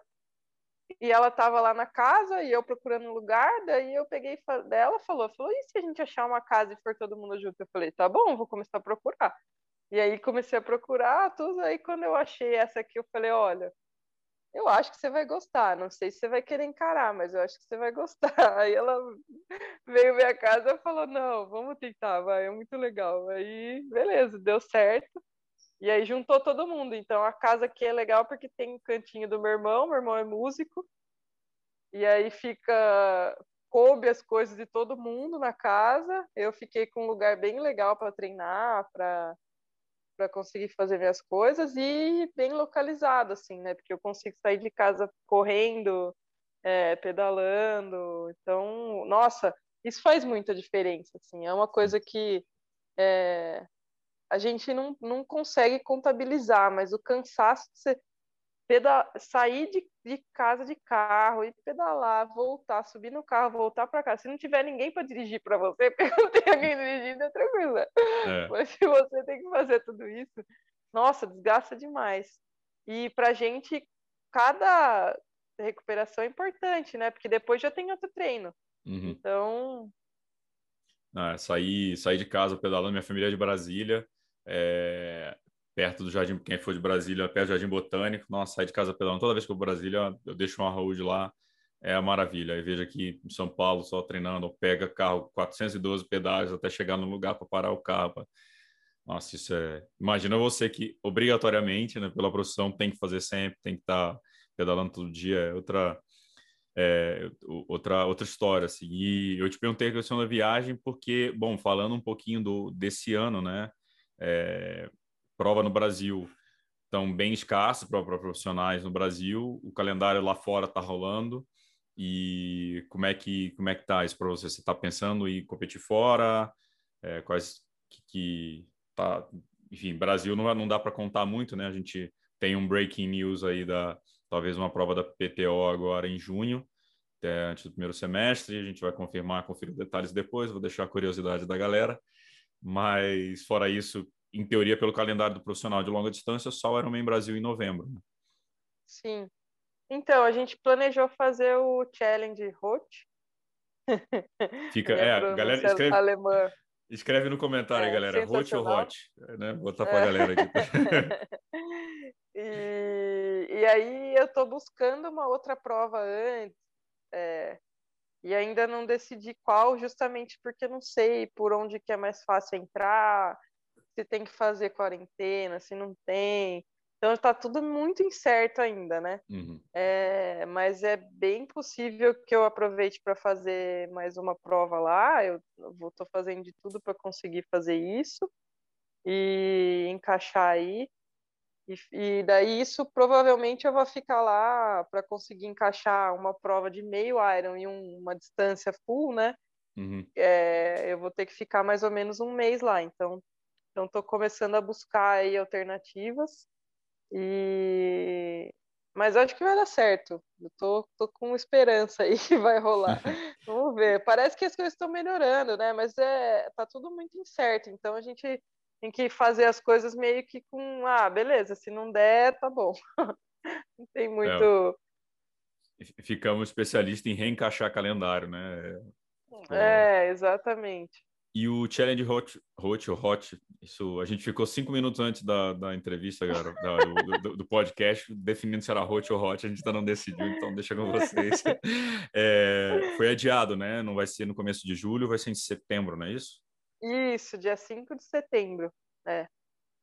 E ela estava lá na casa e eu procurando um lugar, daí eu peguei dela, falou, falou, e se a gente achar uma casa e for todo mundo junto? Eu falei, tá bom, vou começar a procurar. E aí comecei a procurar tudo, aí quando eu achei essa aqui, eu falei, olha, eu acho que você vai gostar, não sei se você vai querer encarar, mas eu acho que você vai gostar. [laughs] Aí ela veio ver a casa e falou, não, vamos tentar, vai, é muito legal. Aí, beleza, deu certo. E aí juntou todo mundo. Então a casa aqui é legal porque tem o cantinho do meu irmão, meu irmão é músico. E aí fica coube as coisas de todo mundo na casa. Eu fiquei com um lugar bem legal para treinar, para para conseguir fazer minhas coisas e bem localizado, assim, né? Porque eu consigo sair de casa correndo, é, pedalando. Então, nossa, isso faz muita diferença, assim. É uma coisa que é, a gente não, não consegue contabilizar, mas o cansaço de você sair de, de casa de carro e pedalar, voltar, subir no carro, voltar para casa. Se não tiver ninguém para dirigir para você, [laughs] porque não tem alguém dirigindo, é tranquilo. É. Mas se você tem que fazer tudo isso, nossa, desgasta demais. E para gente, cada recuperação é importante, né? Porque depois já tem outro treino. Uhum. Então. Ah, sair, sair de casa pedalando, minha família é de Brasília. É, perto do Jardim, quem for de Brasília, perto do Jardim Botânico. Nossa, sair de casa pedalando. Toda vez que eu vou Brasília, eu deixo uma road lá. É a maravilha. Aí vejo aqui em São Paulo só treinando, pega carro 412 pedágios até chegar no lugar para parar o carro. Nossa, isso é. Imagina você que obrigatoriamente, né, pela profissão, tem que fazer sempre, tem que estar tá pedalando todo dia. É outra. É, outra outra história assim. E eu te perguntei a questão da viagem porque, bom, falando um pouquinho do desse ano, né? É, prova no Brasil estão bem escassas para profissionais no Brasil, o calendário lá fora está rolando. E como é que como é que tá isso para você? Você está pensando em competir fora? É, quais que, que tá, enfim, Brasil não, não dá para contar muito, né? A gente tem um breaking news aí da talvez uma prova da PTO agora em junho, até antes do primeiro semestre. A gente vai confirmar, conferir detalhes depois. Vou deixar a curiosidade da galera. Mas fora isso, em teoria, pelo calendário do profissional de longa distância, só o Ironman Brasil em novembro. Né? Sim. Então, a gente planejou fazer o Challenge Hot. [laughs] Fica, [laughs] é, galera escreve, alemã. escreve no comentário, é, aí, galera, Hot ou Hot, né? Vou botar para a é. galera aqui. [laughs] e, e aí eu estou buscando uma outra prova antes, é, e ainda não decidi qual, justamente porque não sei por onde que é mais fácil entrar, se tem que fazer quarentena, se não tem. Então está tudo muito incerto ainda, né? Uhum. É, mas é bem possível que eu aproveite para fazer mais uma prova lá. Eu estou fazendo de tudo para conseguir fazer isso e encaixar aí. E, e, daí isso provavelmente eu vou ficar lá para conseguir encaixar uma prova de meio Iron e um, uma distância full, né? Uhum. É, eu vou ter que ficar mais ou menos um mês lá. Então então, estou começando a buscar aí alternativas. E... Mas acho que vai dar certo. Eu tô, tô com esperança aí [laughs] que vai rolar. [laughs] Vamos ver. Parece que as coisas estão melhorando, né? Mas é, tá tudo muito incerto. Então a gente tem que fazer as coisas meio que com, ah, beleza, se não der, tá bom. [laughs] não tem muito. É. Ficamos especialistas em reencaixar calendário, né? É, exatamente. E o Challenge Hot, Hot, Hot, isso a gente ficou cinco minutos antes da, da entrevista, agora, da, do, do, do, podcast, definindo se era Hot ou Hot, a gente ainda não decidiu, então deixa com vocês. [laughs] É, foi adiado, né? Não vai ser no começo de julho, vai ser em setembro, não é isso? Isso, dia 5 de setembro. É.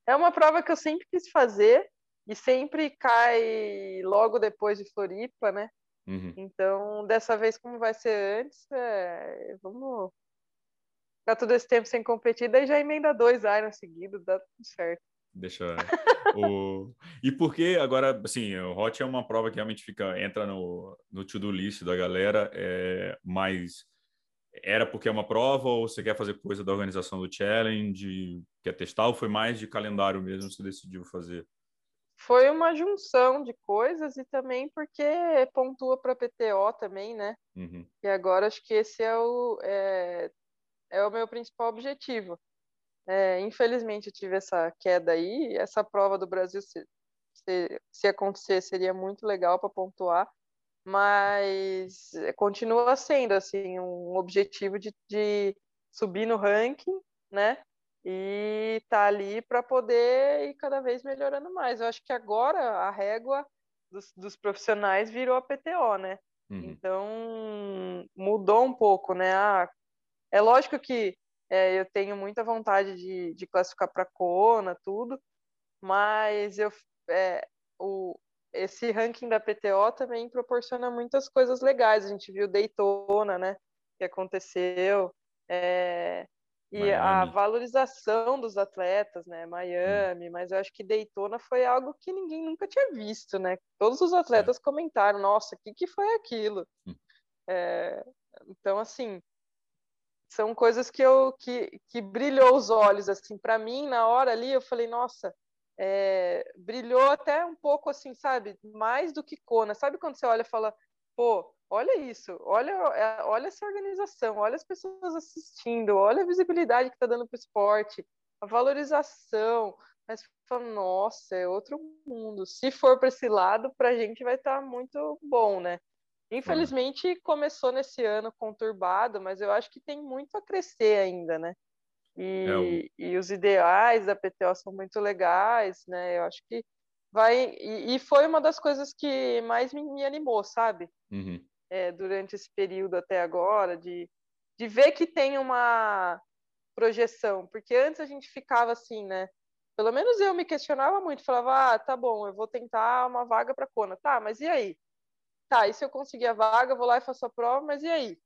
é uma prova que eu sempre quis fazer e sempre cai logo depois de Floripa, né? Uhum. Então, dessa vez, como vai ser antes, é, vamos ficar todo esse tempo sem competir, daí já emenda dois Iron seguidos, dá tudo certo. Deixa. o... [laughs] E porque agora, assim, o Hot é uma prova que realmente fica, entra no, no to-do list da galera, é, mas era porque é uma prova ou você quer fazer coisa da organização do challenge, quer testar ou foi mais de calendário mesmo você decidiu fazer? Foi uma junção de coisas e também porque pontua para PTO também, né? Uhum. E agora acho que esse é o é, é o meu principal objetivo. É, infelizmente eu tive essa queda aí, essa prova do Brasil, se, se, se acontecer, seria muito legal para pontuar, mas continua sendo assim um objetivo de, de subir no ranking, né? E tá ali para poder ir cada vez melhorando mais. Eu acho que agora a régua dos, dos profissionais virou a PTO, né? Uhum. Então mudou um pouco, né? Ah, é lógico que é, eu tenho muita vontade de, de classificar para Kona, tudo, mas eu, é, o, esse ranking da PTO também proporciona muitas coisas legais. A gente viu Daytona, né, que aconteceu. É, E Miami. a valorização dos atletas, né? Miami, hum. mas eu acho que Daytona foi algo que ninguém nunca tinha visto, né? Todos os atletas é. comentaram, nossa, o que, que foi aquilo? Hum. É, então, assim, são coisas que eu que, que brilhou os olhos, assim, para mim, na hora ali, eu falei, nossa, é, brilhou até um pouco, assim, sabe? Mais do que Kona. Sabe quando você olha e fala, pô, olha isso, olha, é, olha essa organização, olha as pessoas assistindo, olha a visibilidade que está dando para o esporte, a valorização. Mas fala, nossa, é outro mundo. Se for para esse lado, para a gente vai estar tá muito bom, né? Infelizmente começou nesse ano conturbado, mas eu acho que tem muito a crescer ainda, né? E, é o... e os ideais da PTO são muito legais, né? Eu acho que vai. E, e foi uma das coisas que mais me, me animou, sabe? Uhum é, durante esse período até agora, de, de ver que tem uma projeção, porque antes a gente ficava assim, né? Pelo menos eu me questionava muito, falava, ah, tá bom, eu vou tentar uma vaga para Kona, tá, mas e aí? Tá, e se eu conseguir a vaga, vou lá e faço a prova, mas e aí?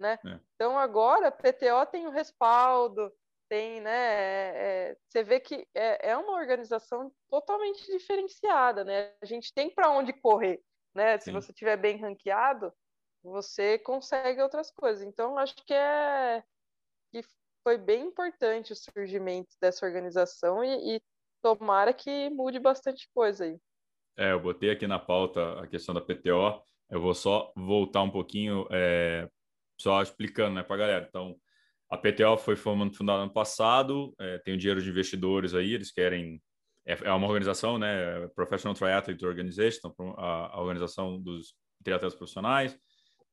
Né? É. Então agora a PTO tem o respaldo, tem, né? É, é, você vê que é, é uma organização totalmente diferenciada, né? A gente tem para onde correr, né? Sim. Se você tiver bem ranqueado, você consegue outras coisas. Então, acho que é que foi bem importante o surgimento dessa organização e, e tomara que mude bastante coisa aí. É, eu botei aqui na pauta a questão da PTO. Eu vou só voltar um pouquinho, é, só explicando né, para a galera. Então, a PTO foi fundada ano passado, é, tem o dinheiro de investidores aí, eles querem. É, é uma organização, né? Professional Triathlete Organization, então, a, a organização dos triatletas profissionais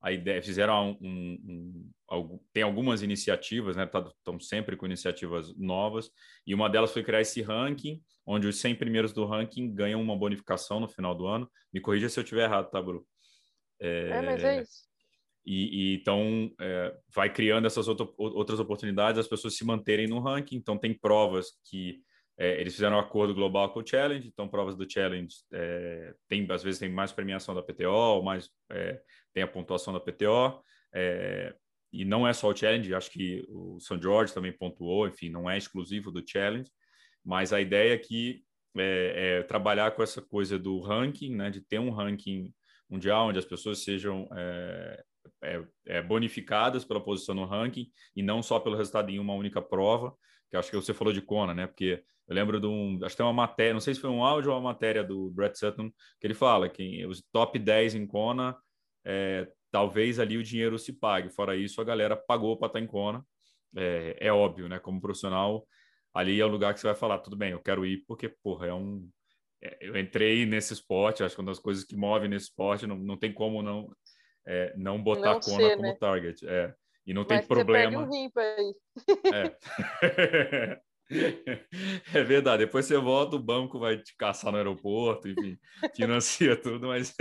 a ideia, fizeram um, um, um, tem algumas iniciativas, né? Estão tá, sempre com iniciativas novas, e uma delas foi criar esse ranking, onde os 100 primeiros do ranking ganham uma bonificação no final do ano. Me corrija se eu estiver errado, tá, Bru? É, é mas é isso. E, e então é, vai criando essas outras oportunidades, as pessoas se manterem no ranking. Então tem provas que é, eles fizeram um acordo global com o Challenge, então provas do Challenge é, tem às vezes tem mais premiação da PTO, mais é, tem a pontuação da PTO. É, e não é só o Challenge, acho que o São Jorge também pontuou, enfim, não é exclusivo do Challenge, mas a ideia aqui é, é trabalhar com essa coisa do ranking, né, de ter um ranking mundial onde as pessoas sejam é, é, bonificadas pela posição no ranking e não só pelo resultado em uma única prova, que acho que você falou de Kona, né? Porque eu lembro de um, acho que tem uma matéria, não sei se foi um áudio ou uma matéria do Brett Sutton, que ele fala que os top 10 em Kona, é, talvez ali o dinheiro se pague. Fora isso, a galera pagou para estar em Kona. É, é, óbvio, né? Como profissional, ali é o lugar que você vai falar, tudo bem, eu quero ir porque, porra, é um... É, eu entrei nesse esporte, acho que uma das coisas que move nesse esporte, não, não tem como não, é, não botar não Kona ser, como né? target. É. E não Mas tem problema. Você um aí. É. [laughs] É verdade. Depois você volta, o banco vai te caçar no aeroporto, enfim, financia [laughs] tudo, mas,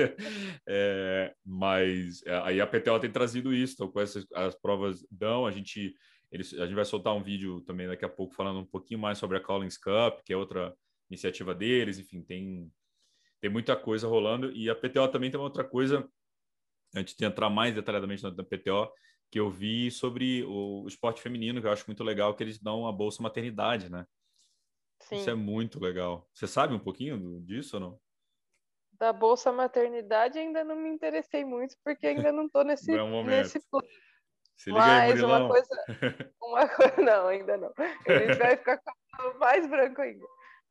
é, mas é, aí a PTO tem trazido isso. Então, com essas as provas dão, a gente, eles, a gente vai soltar um vídeo também daqui a pouco falando um pouquinho mais sobre a Collins Cup, que é outra iniciativa deles. Enfim, tem, tem muita coisa rolando. E a PTO também tem uma outra coisa, antes de entrar mais detalhadamente na, na PTO, que eu vi sobre o, esporte feminino, que eu acho muito legal, que eles dão a bolsa maternidade, né? Sim. Isso é muito legal. Você sabe um pouquinho disso ou não? Da bolsa maternidade ainda não me interessei muito, porque ainda não estou nesse, [laughs] não é nesse Se liga Mas aí, uma coisa, [laughs] uma coisa. [laughs] Não, ainda não. A gente vai ficar mais branco ainda.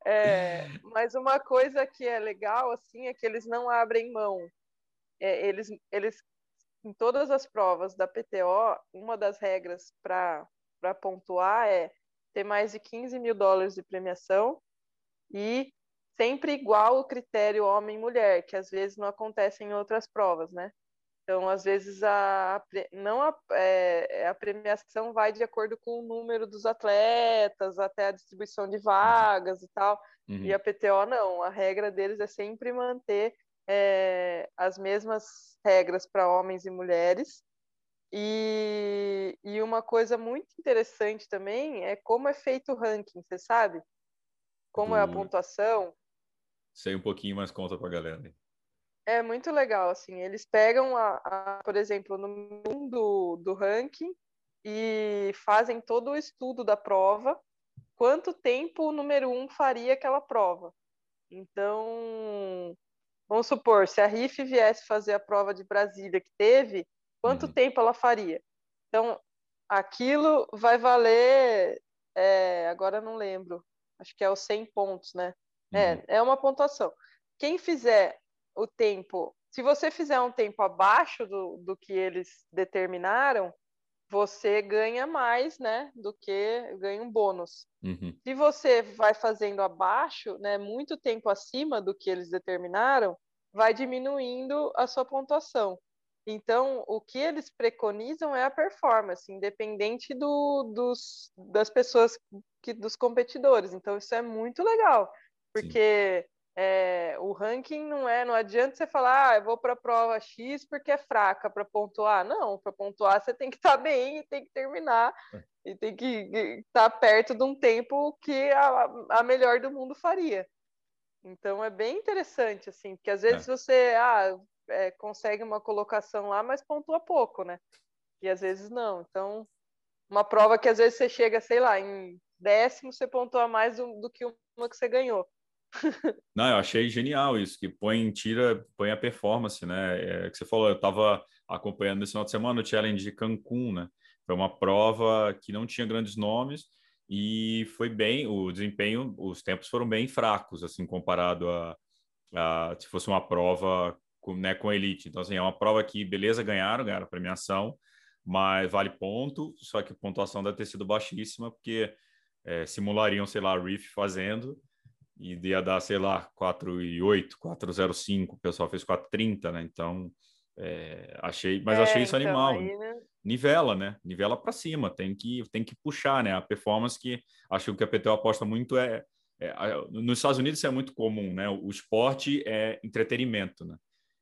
É, mas uma coisa que é legal, assim, é que eles não abrem mão. É, eles, eles em todas as provas da PTO, uma das regras para pontuar é ter mais de 15 mil dólares de premiação e sempre igual o critério homem-mulher, que às vezes não acontece em outras provas, né? Então, às vezes, a, não a, é, a premiação vai de acordo com o número dos atletas, até a distribuição de vagas e tal. Uhum. E a PTO não, a regra deles é sempre manter é, as mesmas regras para homens e mulheres. E, e uma coisa muito interessante também é como é feito o ranking, você sabe? Como Do... é a pontuação. Sei um pouquinho, mais conta para a galera. É muito legal, assim, eles pegam, a, a por exemplo, no mundo do ranking, e fazem todo o estudo da prova, quanto tempo o número um faria aquela prova. Então, vamos supor, se a RIF viesse fazer a prova de Brasília que teve, quanto uhum. tempo ela faria? Então, aquilo vai valer, é, agora não lembro, acho que é os 100 pontos, né? É, uhum. É, é uma pontuação. Quem fizer o tempo, se você fizer um tempo abaixo do, do que eles determinaram, você ganha mais, né, do que ganha um bônus. Uhum. Se você vai fazendo abaixo, né, muito tempo acima do que eles determinaram, vai diminuindo a sua pontuação. Então, o que eles preconizam é a performance, independente do, dos, das pessoas, que, dos competidores. Então, isso é muito legal, porque é, o ranking não é, não adianta você falar, ah, eu vou para a prova X porque é fraca para pontuar. Não, para pontuar você tem que estar tá bem e tem que terminar é. e tem que estar tá perto de um tempo que a, a melhor do mundo faria. Então é bem interessante, assim, porque às vezes é. você ah, é, consegue uma colocação lá, mas pontua pouco, né? E às vezes não. Então, uma prova que às vezes você chega, sei lá, em décimo, você pontua mais do, do que uma que você ganhou. Não, eu achei genial isso, que põe, tira, põe a performance, né? É, que você falou, eu estava acompanhando esse final de semana o Challenge de Cancún, né? Foi uma prova que não tinha grandes nomes e foi bem, o desempenho, os tempos foram bem fracos, assim, comparado a, a se fosse uma prova com, né, com elite. Então, assim, é uma prova que, beleza, ganharam, ganharam a premiação, mas vale ponto, só que a pontuação deve ter sido baixíssima, porque é, simulariam, sei lá, Reef fazendo, e ia dar, sei lá, 4,8, 4,05, o pessoal fez 4,30, né? Então, é, achei, mas é, achei isso então, animal. Aí, né? Nivela, né? Nivela para cima, tem que, tem que puxar, né? A performance que acho que a PTO aposta muito é, é, nos Estados Unidos isso é muito comum, né? O esporte é entretenimento, né?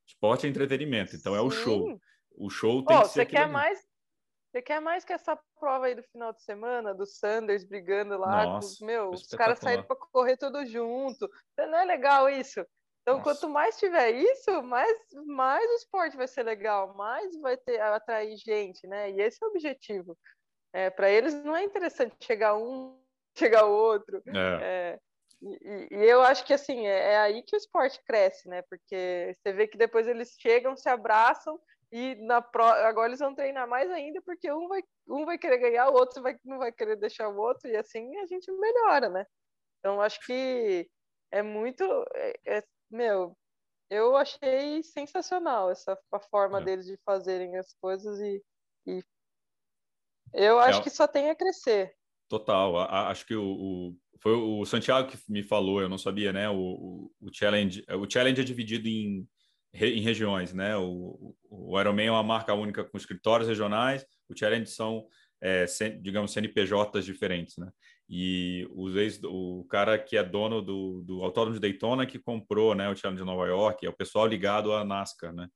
Esporte é entretenimento, então é o show. O show tem oh, que ser. Você quer mais você quer mais que essa prova aí do final de semana, do Sanders brigando lá? Nossa, com, meu, os caras saíram para correr tudo junto. Não é legal isso? Então, Nossa. quanto mais tiver isso, mais, mais o esporte vai ser legal, mais vai ter atrair gente, né? E esse é o objetivo. É, para eles não é interessante chegar um, [laughs] chegar o outro. É. É, e, e, eu acho que assim é, é aí que o esporte cresce, né? Porque você vê que depois eles chegam, se abraçam e na pro... agora eles vão treinar mais ainda, porque um vai, um vai querer ganhar, o outro vai, não vai querer deixar o outro, e assim a gente melhora, né? Então acho que é muito. É, é, meu, eu achei sensacional essa a forma é. deles de fazerem as coisas e, e eu acho é, que só tem a crescer. Total, a, acho que o, o, foi o Santiago que me falou, eu não sabia, né? O, o, o challenge, o challenge é dividido em em regiões, né? O, o Ironman é uma marca única com escritórios regionais, o Challenge são, é, digamos, CNPJs diferentes, né? E os ex, o cara que é dono do, do Autódromo de Daytona que comprou, né, o Challenge de Nova York, é o pessoal ligado à NASCAR, né?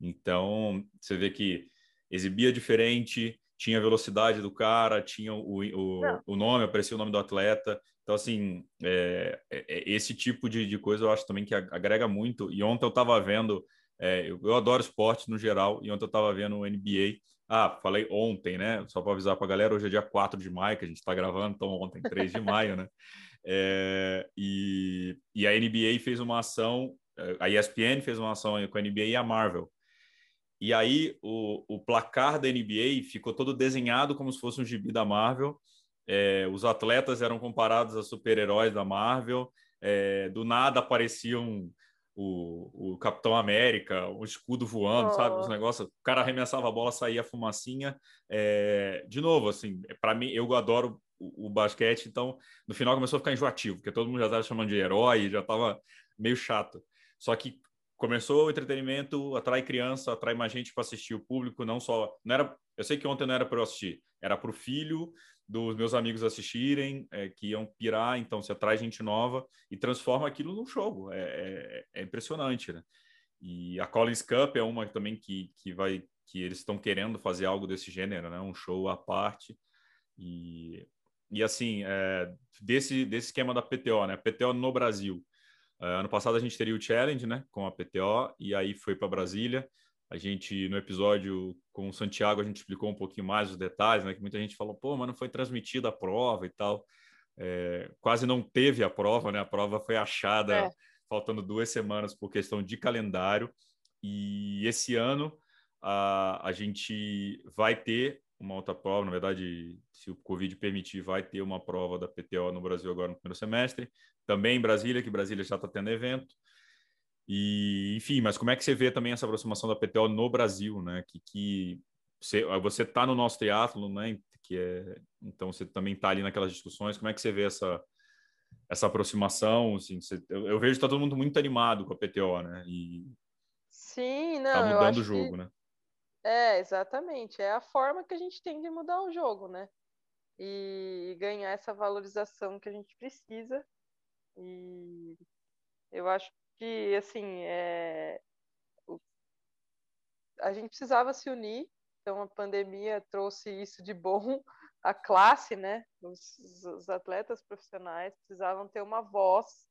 Então, você vê que exibia diferente, tinha velocidade do cara, tinha o, o, o nome, aparecia o nome do atleta. Então, assim, é, é, é, esse tipo de, de, coisa eu acho também que agrega muito. E ontem eu estava vendo, é, eu, eu, adoro esporte no geral, e ontem eu estava vendo o NBA. Ah, falei ontem, né? Só para avisar para a galera, hoje é dia 4 de maio, que a gente está gravando, então ontem, 3 de maio, né? É, e, e a NBA fez uma ação, a ESPN fez uma ação com a NBA e a Marvel. E aí o, o placar da NBA ficou todo desenhado como se fosse um gibi da Marvel é, os atletas eram comparados a super-heróis da Marvel, é, do nada apareciam o, o, Capitão América, o escudo voando, oh. sabe? Os negócios, o cara arremessava a bola, saía a fumacinha. É, de novo, assim, para mim, eu adoro o, o, basquete, então no final começou a ficar enjoativo, porque todo mundo já estava chamando de herói, já estava meio chato. Só que começou o entretenimento, atrai criança, atrai mais gente para assistir o público, não só. Não era, eu sei que ontem não era para eu assistir, era para o filho dos meus amigos assistirem, é, que iam pirar, então você atrai gente nova e transforma aquilo num jogo. É, é, é impressionante, né? E a Collins Cup é uma também que, que vai que eles estão querendo fazer algo desse gênero, né? Um show à parte. E, e assim, é, desse, desse esquema da PTO, né? PTO no Brasil. É, ano passado a gente teria o Challenge, né? Com a PTO, e aí foi para Brasília. A gente, no episódio com o Santiago, a gente explicou um pouquinho mais os detalhes, né? Que muita gente falou, pô, mas não foi transmitida a prova e tal. É, quase não teve a prova, né? A prova foi achada é. faltando duas semanas por questão de calendário. E esse ano a, a gente vai ter uma outra prova, na verdade, se o Covid permitir, vai ter uma prova da PTO no Brasil agora no primeiro semestre, também em Brasília, que Brasília já está tendo evento. E, enfim, mas como é que você vê também essa aproximação da PTO no Brasil, né? Que, que você está no nosso teatro, né? Que é, então você também está ali naquelas discussões. Como é que você vê essa essa aproximação? Assim, você, eu, eu, vejo que está todo mundo muito animado com a PTO, né? E Sim, não. Tá mudando o jogo, que... né? É, exatamente. É a forma que a gente tem de mudar o jogo, né? E ganhar essa valorização que a gente precisa. E eu acho que, assim, é... a gente precisava se unir. Então, a pandemia trouxe isso de bom. [laughs] A classe, né? Os, os atletas profissionais precisavam ter uma voz.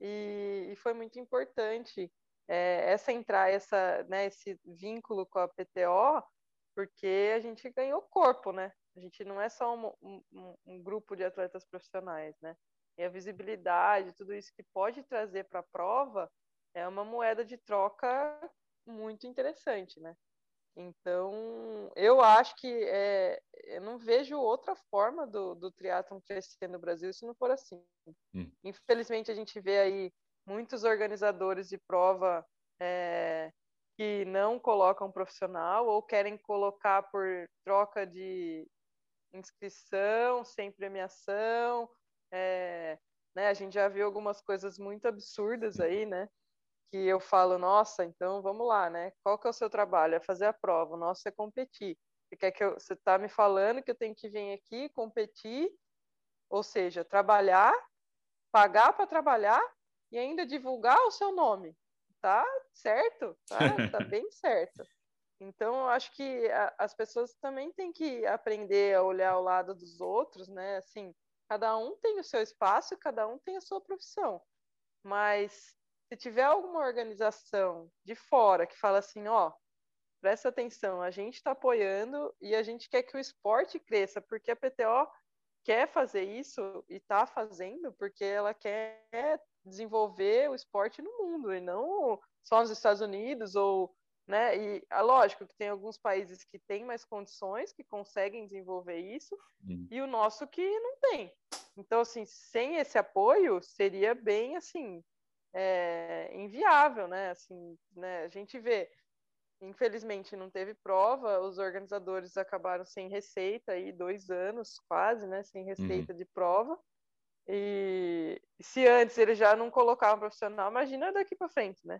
E, e foi muito importante é, essa entrar, essa, né, esse vínculo com a PTO, porque a gente ganhou corpo, né? A gente não é só um, um, um grupo de atletas profissionais, né? E a visibilidade, tudo isso que pode trazer para a prova é uma moeda de troca muito interessante, né? Então, eu acho que é, eu não vejo outra forma do, do triatlon crescer no Brasil se não for assim. Hum. Infelizmente, a gente vê aí muitos organizadores de prova é, que não colocam profissional ou querem colocar por troca de inscrição, sem premiação. É, né, a gente já viu algumas coisas muito absurdas aí, né? Que eu falo, nossa, então vamos lá, né? Qual que é o seu trabalho? É fazer a prova, o nosso é competir. Você quer que eu, você está me falando que eu tenho que vir aqui competir, ou seja, trabalhar, pagar para trabalhar e ainda divulgar o seu nome. Tá certo? Tá, [laughs] tá bem certo. Então, eu acho que a, as pessoas também têm que aprender a olhar ao lado dos outros, né? Assim, cada um tem o seu espaço cada um tem a sua profissão. Mas se tiver alguma organização de fora que fala assim, ó, presta atenção, a gente está apoiando e a gente quer que o esporte cresça, porque a PTO quer fazer isso e está fazendo porque ela quer desenvolver o esporte no mundo e não só nos Estados Unidos ou né? E é lógico que tem alguns países que têm mais condições, que conseguem desenvolver isso, uhum. e o nosso que não tem. Então, assim, sem esse apoio, seria bem, assim, é, inviável, né? Assim, né? A gente vê, infelizmente não teve prova, os organizadores acabaram sem receita aí, dois anos quase, né? Sem receita uhum. de prova. E se antes ele já não colocava um profissional, imagina daqui para frente, né?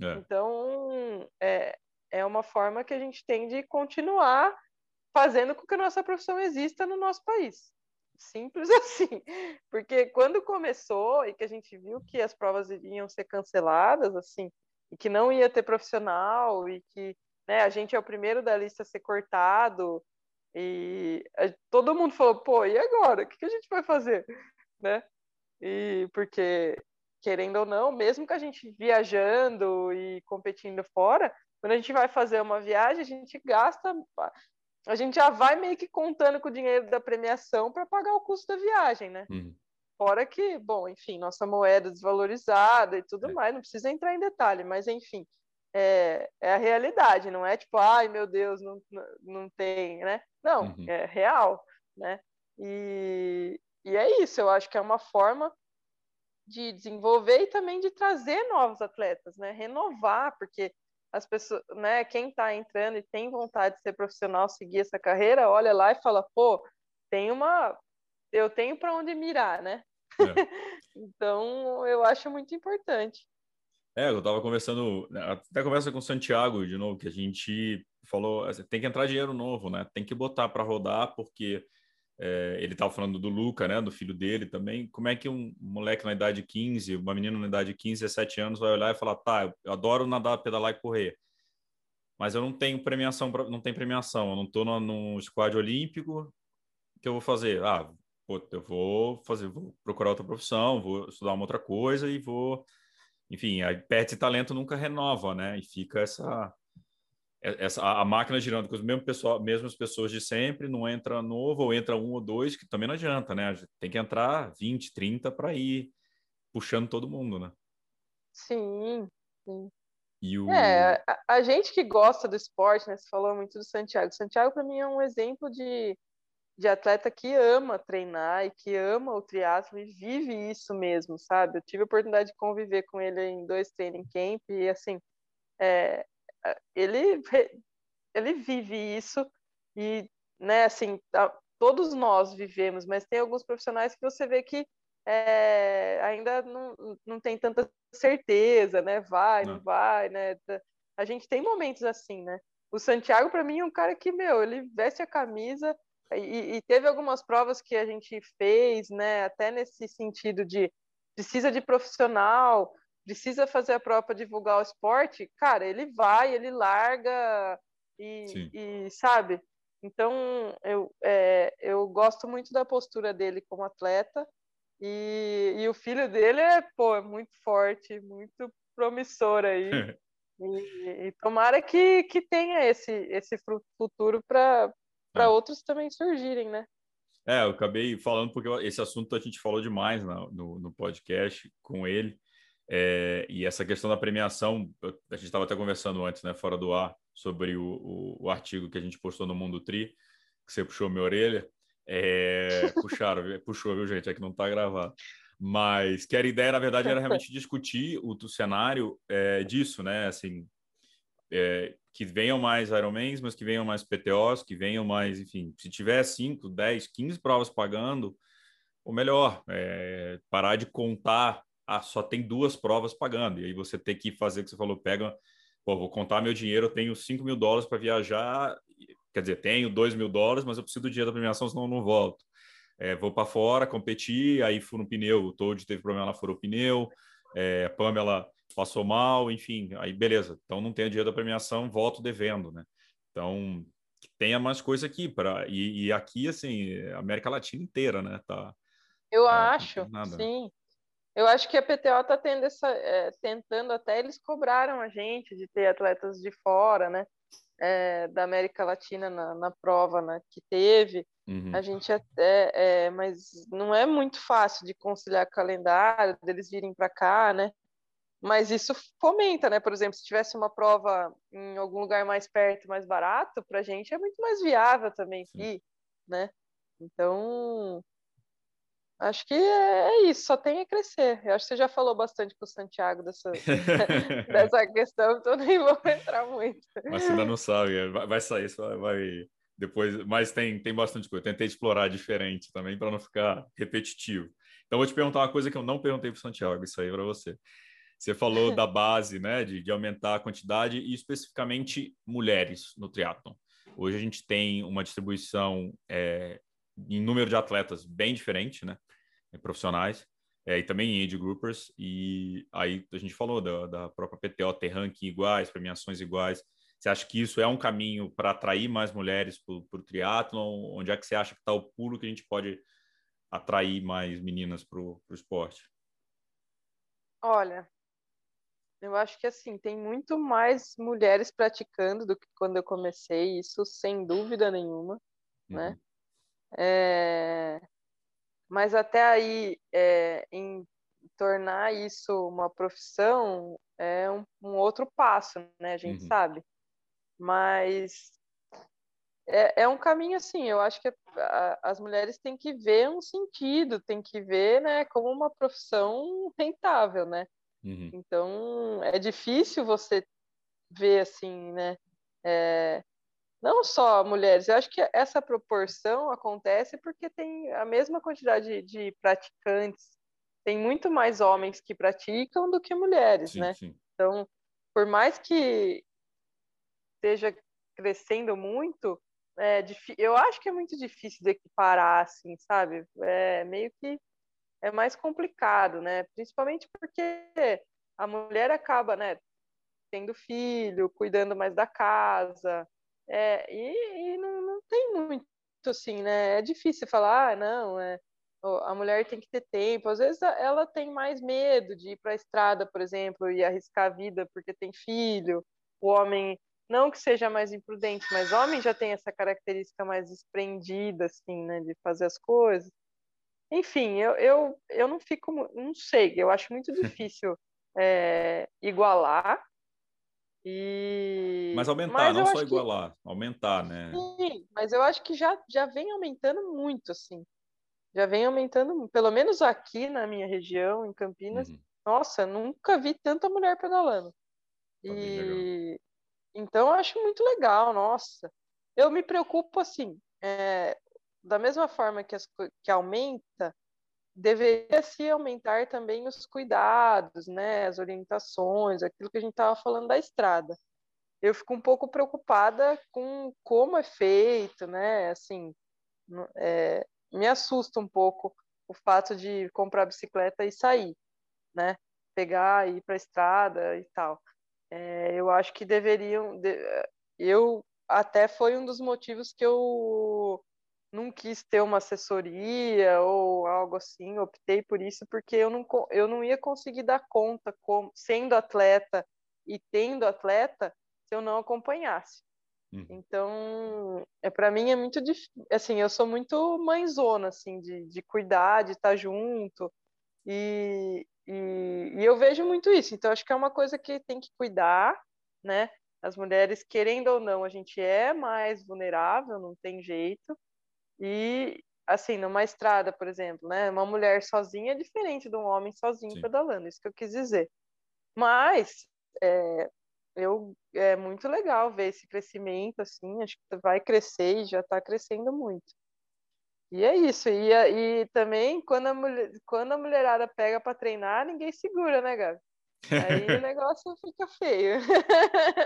É. Então, é, é uma forma que a gente tem de continuar fazendo com que a nossa profissão exista no nosso país. Simples [laughs] assim. Porque quando começou e que a gente viu que as provas iriam ser canceladas, assim, e que não ia ter profissional, e que né, a gente é o primeiro da lista a ser cortado, e todo mundo falou, pô, e agora? O que a gente vai fazer? né? E porque, querendo ou não, mesmo que a gente viajando e competindo fora, quando a gente vai fazer uma viagem, a gente gasta, a gente já vai meio que contando com o dinheiro da premiação para pagar o custo da viagem, né? Uhum. Fora que, bom, enfim, nossa moeda desvalorizada e tudo é. mais, não precisa entrar em detalhe, mas enfim, é, é, a realidade, não é tipo, ai meu Deus, não, não tem, né? Não, uhum. é real, né? E, e é isso, eu acho que é uma forma de desenvolver e também de trazer novos atletas, né? Renovar, porque as pessoas, né, quem está entrando e tem vontade de ser profissional, seguir essa carreira, olha lá e fala, pô, tem uma eu tenho para onde mirar, né? É. [laughs] então, eu acho muito importante. É, eu estava conversando, né, até conversa com o Santiago de novo, que a gente falou, tem que entrar dinheiro novo, né? Tem que botar para rodar, porque é, ele estava falando do Luca, né, do filho dele também. Como é que um moleque na idade de 15, uma menina na idade de 15, 17 anos vai olhar e falar: tá, eu adoro nadar, pedalar e correr, mas eu não tenho premiação, pra, não tem premiação, eu não estou no, no squad olímpico, o que eu vou fazer? Ah, pô, eu vou fazer, vou procurar outra profissão, vou estudar uma outra coisa e vou. Enfim, a perde talento nunca renova, né? E fica essa essa, a, máquina girando com as mesmas, pessoa, mesmas pessoas de sempre, não entra novo, ou entra um ou dois, que também não adianta, né? Tem que entrar 20, 30 para ir puxando todo mundo, né? Sim, sim. O... É, a, a, gente que gosta do esporte, né? Você falou muito do Santiago. Santiago, para mim, é um exemplo de, de atleta que ama treinar e que ama o triatlo e vive isso mesmo, sabe? Eu tive a oportunidade de conviver com ele em dois training camp e, assim, é, ele, ele vive isso e, né, assim, todos nós vivemos, mas tem alguns profissionais que você vê que é, ainda não, não tem tanta certeza, né? Vai, não. não vai, né? A gente tem momentos assim, né? O Santiago, para mim, é um cara que, meu, ele veste a camisa e, e, teve algumas provas que a gente fez, né? Até nesse sentido de precisa de profissional, precisa fazer a prova para divulgar o esporte, cara, ele vai, ele larga e, e sabe? Então, eu, é, eu gosto muito da postura dele como atleta e, e o filho dele é, pô, é muito forte, muito promissor aí. [laughs] e, e, tomara que, que tenha esse, esse futuro para é. outros também surgirem, né? É, eu acabei falando porque esse assunto a gente falou demais no, no, no podcast com ele. É, e essa questão da premiação, a gente estava até conversando antes, né, fora do ar, sobre o, o, o, artigo que a gente postou no Mundo Tri, que você puxou minha orelha. É, [laughs] puxaram, puxou, viu, gente? É que não está gravado. Mas que a ideia, na verdade, era realmente discutir o, o cenário é, disso, né? Assim, é, que venham mais Ironmans, mas que venham mais PTOs, que venham mais, enfim, se tiver 5, 10, 15 provas pagando, ou melhor, é, parar de contar ah, só tem duas provas pagando. E aí você tem que fazer o que você falou, pega, pô, vou contar meu dinheiro, eu tenho 5 mil dólares para viajar, quer dizer, tenho 2 mil dólares, mas eu preciso do dinheiro da premiação, senão eu não volto. É, vou para fora, competir, aí furo um pneu, o Toad teve problema, ela furou o pneu, é, a Pamela passou mal, enfim, aí beleza, então não tenho dinheiro da premiação, volto devendo, né? Então, tenha mais coisa aqui, para e, e, aqui, assim, América Latina inteira, né? Tá, eu tá, acho, sim. Eu acho que a PTO está tendo essa, é, tentando até eles cobraram a gente de ter atletas de fora, né? É, da América Latina na, na prova, né? Que teve. Uhum. A gente até, é, mas não é muito fácil de conciliar calendário deles virem para cá, né? Mas isso fomenta, né? Por exemplo, se tivesse uma prova em algum lugar mais perto, mais barato, para a gente é muito mais viável também ir, né? Então, Acho que é isso, só tem a crescer. Eu acho que você já falou bastante com o Santiago dessa, [laughs] [laughs] dessa questão, então nem vou entrar muito. Mas você ainda não sabe, é, vai, vai sair, vai, vai, depois, mas tem, tem bastante coisa. Eu tentei explorar diferente também para não ficar repetitivo. Então vou te perguntar uma coisa que eu não perguntei para o Santiago, isso aí para você. Você falou [laughs] da base, né, de, de aumentar a quantidade e especificamente mulheres no triatlon. Hoje a gente tem uma distribuição é, em número de atletas bem diferente, né? Profissionais, é, e também em age groupers. E aí a gente falou da, da própria PTO ter ranking iguais, premiações iguais. Você acha que isso é um caminho para atrair mais mulheres para o triatlon? Onde é que você acha que está o pulo que a gente pode atrair mais meninas para o esporte? Olha, eu acho que assim, tem muito mais mulheres praticando do que quando eu comecei, isso sem dúvida nenhuma, né? uhum. né? É... Mas até aí, é, em tornar isso uma profissão, é um, um outro passo, né? A gente uhum. sabe. Mas é, é, um caminho assim, eu acho que a, as mulheres têm que ver um sentido, têm que ver, né, como uma profissão rentável, né? Uhum. Então, é difícil você ver assim, né? É, não só mulheres, eu acho que essa proporção acontece porque tem a mesma quantidade de praticantes, tem muito mais homens que praticam do que mulheres, sim, né? Sim. Então, por mais que esteja crescendo muito, é, eu acho que é muito difícil de equiparar, assim, sabe? É meio que é mais complicado, né? Principalmente porque a mulher acaba, né, tendo filho, cuidando mais da casa, é, e, e não, não, tem muito assim, né? É difícil falar, ah, não, é, a mulher tem que ter tempo. Às vezes ela tem mais medo de ir para a estrada, por exemplo, e arriscar a vida porque tem filho. O homem não que seja mais imprudente, mas homem já tem essa característica mais desprendida, assim, né, de fazer as coisas. Enfim, eu, eu, eu não fico, não sei, eu acho muito [laughs] difícil é, igualar. E... Mas aumentar, mas não só igualar, que... aumentar, né? Sim, mas eu acho que já, já vem aumentando muito, assim. Já vem aumentando, pelo menos aqui na minha região, em Campinas. Uhum. Nossa, nunca vi tanta mulher pedalando. Tá e então eu acho muito legal, nossa. Eu me preocupo assim, é, da mesma forma que, as, que aumenta, deveria se aumentar também os cuidados, né, as orientações, aquilo que a gente estava falando da estrada. Eu fico um pouco preocupada com como é feito, né, assim, é, me assusta um pouco o fato de comprar bicicleta e sair, né, pegar e ir para a estrada e tal. É, eu acho que deveriam. De, eu até foi um dos motivos que eu não quis ter uma assessoria ou algo assim, optei por isso porque eu não, eu não ia conseguir dar conta como, sendo atleta e tendo atleta se eu não acompanhasse. Uhum. Então, é para mim é muito difícil, assim, eu sou muito mãezona assim de, de cuidar, de estar junto e, e, e, eu vejo muito isso. Então, acho que é uma coisa que tem que cuidar, né? As mulheres, querendo ou não, a gente é mais vulnerável, não tem jeito. E, assim, numa estrada, por exemplo, né? Uma mulher sozinha é diferente de um homem sozinho Sim. pedalando, isso que eu quis dizer. Mas, é, eu, é muito legal ver esse crescimento, assim, acho que vai crescer e já está crescendo muito. E é isso. E, e também, quando a, mulher, quando a mulherada pega para treinar, ninguém segura, né, Gabi? Aí o [laughs] negócio fica feio.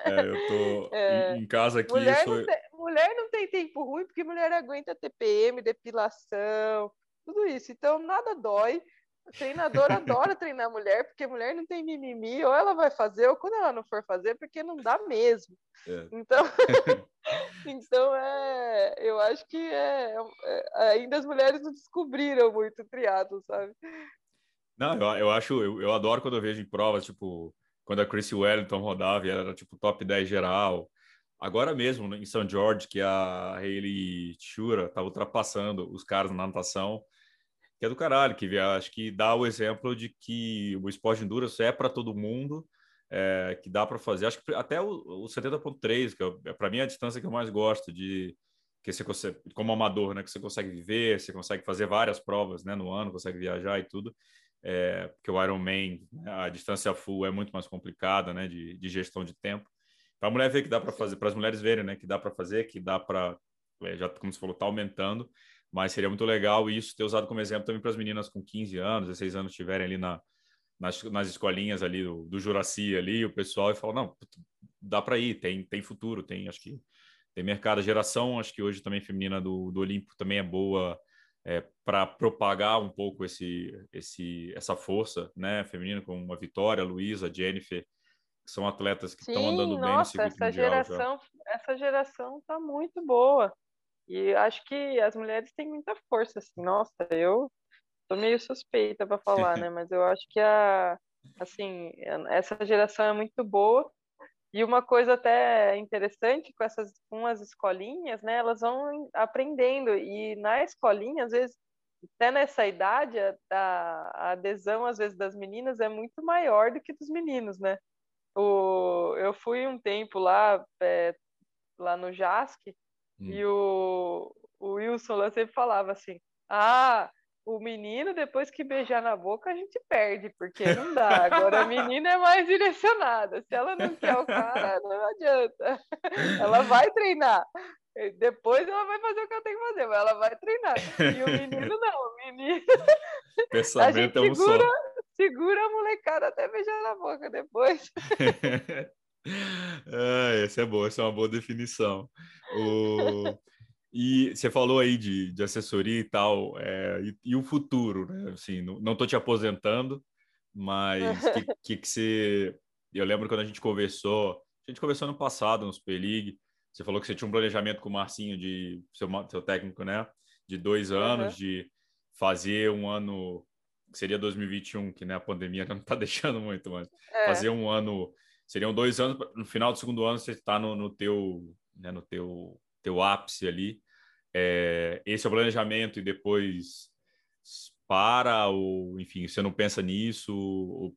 É, eu tô [laughs] é, em casa aqui. Mulher, sou... não tem, mulher não tem tempo ruim, porque mulher aguenta TPM, depilação, tudo isso. Então, nada dói. O treinador adora treinar mulher, porque mulher não tem mimimi, ou ela vai fazer, ou quando ela não for fazer, porque não dá mesmo. É. Então, [laughs] então é, eu acho que é, é, ainda as mulheres não descobriram muito o triatlo, sabe? Não, eu, eu acho, eu, eu adoro quando eu vejo em provas, tipo, quando a Chrissy Wellington rodava e ela era tipo top 10 geral. Agora mesmo, em São George, que a Hayley Shura estava ultrapassando os caras na natação que é do caralho, que acho que dá o exemplo de que o esporte de endurance é para todo mundo, é, que dá para fazer. Acho que até o, o 70.3, que é, é para mim a distância que eu mais gosto de que você consegue, como amador, né, que você consegue viver, você consegue fazer várias provas, né, no ano, consegue viajar e tudo. É, porque o Ironman, né, a distância full é muito mais complicada, né, de, de gestão de tempo. Para a mulher ver que dá para fazer, para as mulheres verem, né, que dá para fazer, que dá para, é, já como você falou, tá aumentando mas seria muito legal isso ter usado como exemplo também para as meninas com 15 anos, 16 anos estiverem ali na, nas, nas escolinhas ali do, do Juraci ali, o pessoal e falar, não, dá para ir, tem, tem futuro, tem, acho que tem mercado. A geração, acho que hoje também feminina do, do Olímpico também é boa é, para propagar um pouco esse, esse, essa força, né, feminina, como a Vitória, a Luísa, a Jennifer, que são atletas que estão andando nossa, bem no circuito essa geração, já. Essa geração está muito boa. E acho que as mulheres têm muita força, assim. Nossa, eu tô meio suspeita para [laughs] falar, né? Mas eu acho que a, assim, essa geração é muito boa. E uma coisa até interessante com essas com as escolinhas, né? Elas vão aprendendo e na escolinha, às vezes, até nessa idade, a, a adesão às vezes das meninas é muito maior do que dos meninos, né? O, eu fui um tempo lá, é, lá no JASC, Hum. E o, o Wilson lá sempre falava assim: ah, o menino, depois que beijar na boca, a gente perde, porque não dá. Agora a [laughs] menina é mais direcionada. Se ela não quer o cara, [laughs] não adianta. Ela vai treinar. Depois ela vai fazer o que ela tem que fazer, mas ela vai treinar. E o menino não, o menino. [laughs] Pensamento a gente segura, é um só. segura a molecada até beijar na boca depois. ah, essa é boa, essa é uma boa definição. O... E você falou aí de, de assessoria e tal, é, e, e, o futuro, né? Assim, não estou te aposentando, mas o que, [laughs] que, que, você. Eu lembro quando a gente conversou, a gente conversou no passado, no Super League, você falou que você tinha um planejamento com o Marcinho, de seu, seu técnico, né? De dois anos, uhum. de fazer um ano, que seria 2021, que né, a pandemia [laughs] não está deixando muito, mas é. fazer um ano seriam dois anos, no final do segundo ano você está no, no, teu, né, no teu, teu ápice ali. É, esse é o planejamento e depois para ou, enfim, você não pensa nisso ou,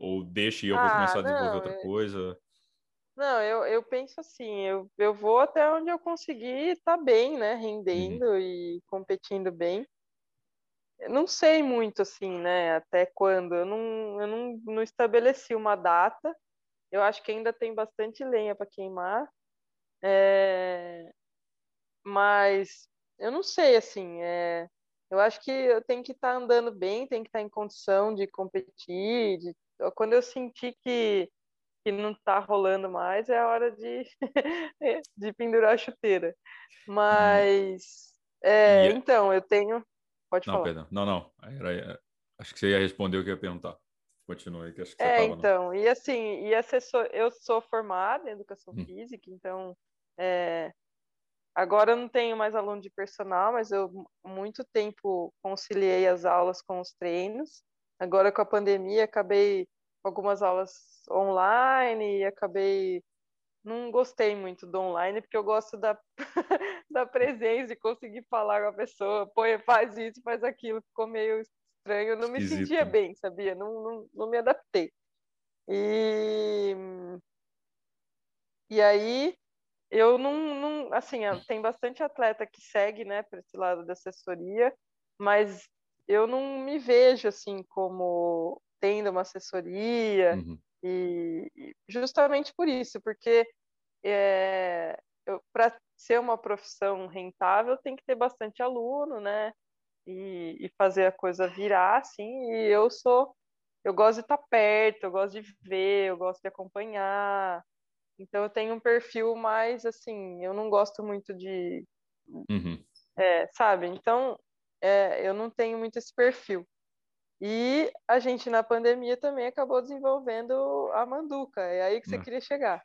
ou deixa e eu ah, vou começar a desenvolver não, outra coisa? Não, eu, eu penso assim, eu, eu vou até onde eu conseguir estar tá bem, né, rendendo uhum. e competindo bem. Eu não sei muito assim, né, até quando. Eu não, eu não, não estabeleci uma data. Eu acho que ainda tem bastante lenha para queimar. É... Mas eu não sei, assim, é... eu acho que eu tenho que estar tá andando bem, tenho que estar tá em condição de competir. De... Quando eu sentir que, que não está rolando mais, é a hora de, [laughs] de pendurar a chuteira. Mas, é, então, eu tenho Pode não, falar. Perdão. Não, não. Era, acho que você ia responder o que eu ia perguntar. Continue aí, que acho que é, você então, no... e assim, e assessor, eu sou formada em educação hum. física, então é, agora eu não tenho mais aluno de personal, mas eu muito tempo conciliei as aulas com os treinos. Agora com a pandemia acabei algumas aulas online e acabei não gostei muito do online, porque eu gosto da, [laughs] da presença e conseguir falar com a pessoa, pô, faz isso, faz aquilo, ficou meio estranho, eu não Esquisito. me sentia bem, sabia? Não, não, não me adaptei. E, e aí, eu não, não, assim, tem bastante atleta que segue, né, para esse lado da assessoria, mas eu não me vejo, assim, como tendo uma assessoria, uhum. E, justamente por isso, porque é, para ser uma profissão rentável tem que ter bastante aluno, né? E, e, fazer a coisa virar, assim. E eu sou, eu gosto de estar perto, eu gosto de ver, eu gosto de acompanhar. Então eu tenho um perfil mais assim, eu não gosto muito de, uhum. é, sabe? Então é, eu não tenho muito esse perfil. E a gente, na pandemia, também acabou desenvolvendo a manduca. É aí que você queria chegar.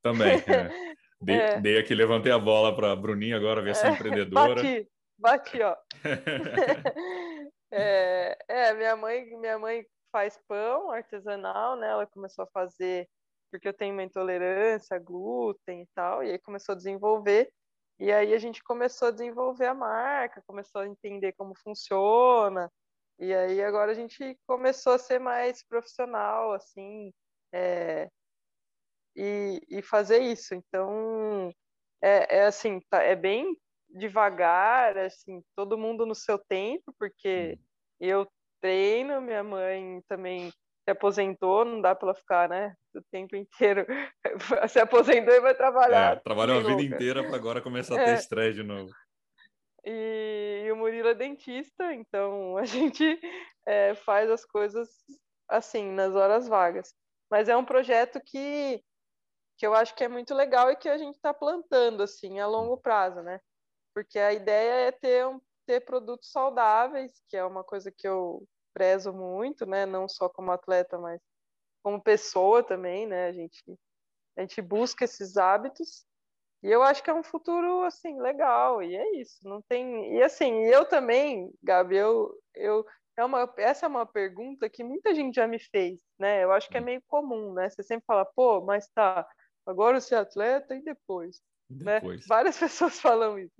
Também. É. [laughs] Dei, é. dei, aqui, levantei a bola para a Bruninha agora, ver se é [laughs] empreendedora. Bati, bati, ó. [laughs] é, é, minha mãe, minha mãe faz pão artesanal, né? Ela começou a fazer porque eu tenho uma intolerância a glúten e tal, e aí começou a desenvolver. E aí a gente começou a desenvolver a marca, começou a entender como funciona, e aí agora a gente começou a ser mais profissional, assim, é, e, e fazer isso. Então, é, é assim, tá, é bem devagar, assim, todo mundo no seu tempo, porque eu treino, minha mãe também se aposentou, não dá para ela ficar, né, o tempo inteiro. [laughs] se aposentou e vai trabalhar. É, trabalhou a vida inteira para agora começar a ter é. estresse de novo. E, e, o Murilo é dentista, então [laughs] a gente é, faz as coisas assim, nas horas vagas. Mas é um projeto que, que eu acho que é muito legal e que a gente está plantando assim a longo prazo, né? Porque a ideia é ter, um, ter produtos saudáveis, que é uma coisa que eu prezo muito, né? Não só como atleta, mas como pessoa também, né? A gente, a gente busca esses hábitos e eu acho que é um futuro, assim, legal, e é isso, não tem... E, assim, eu também, Gabi, eu... eu é uma, essa é uma pergunta que muita gente já me fez, né? Eu acho que é hum. meio comum, né? Você sempre fala, pô, mas tá, agora você é atleta e depois? Depois. né? Várias [laughs] pessoas falam isso.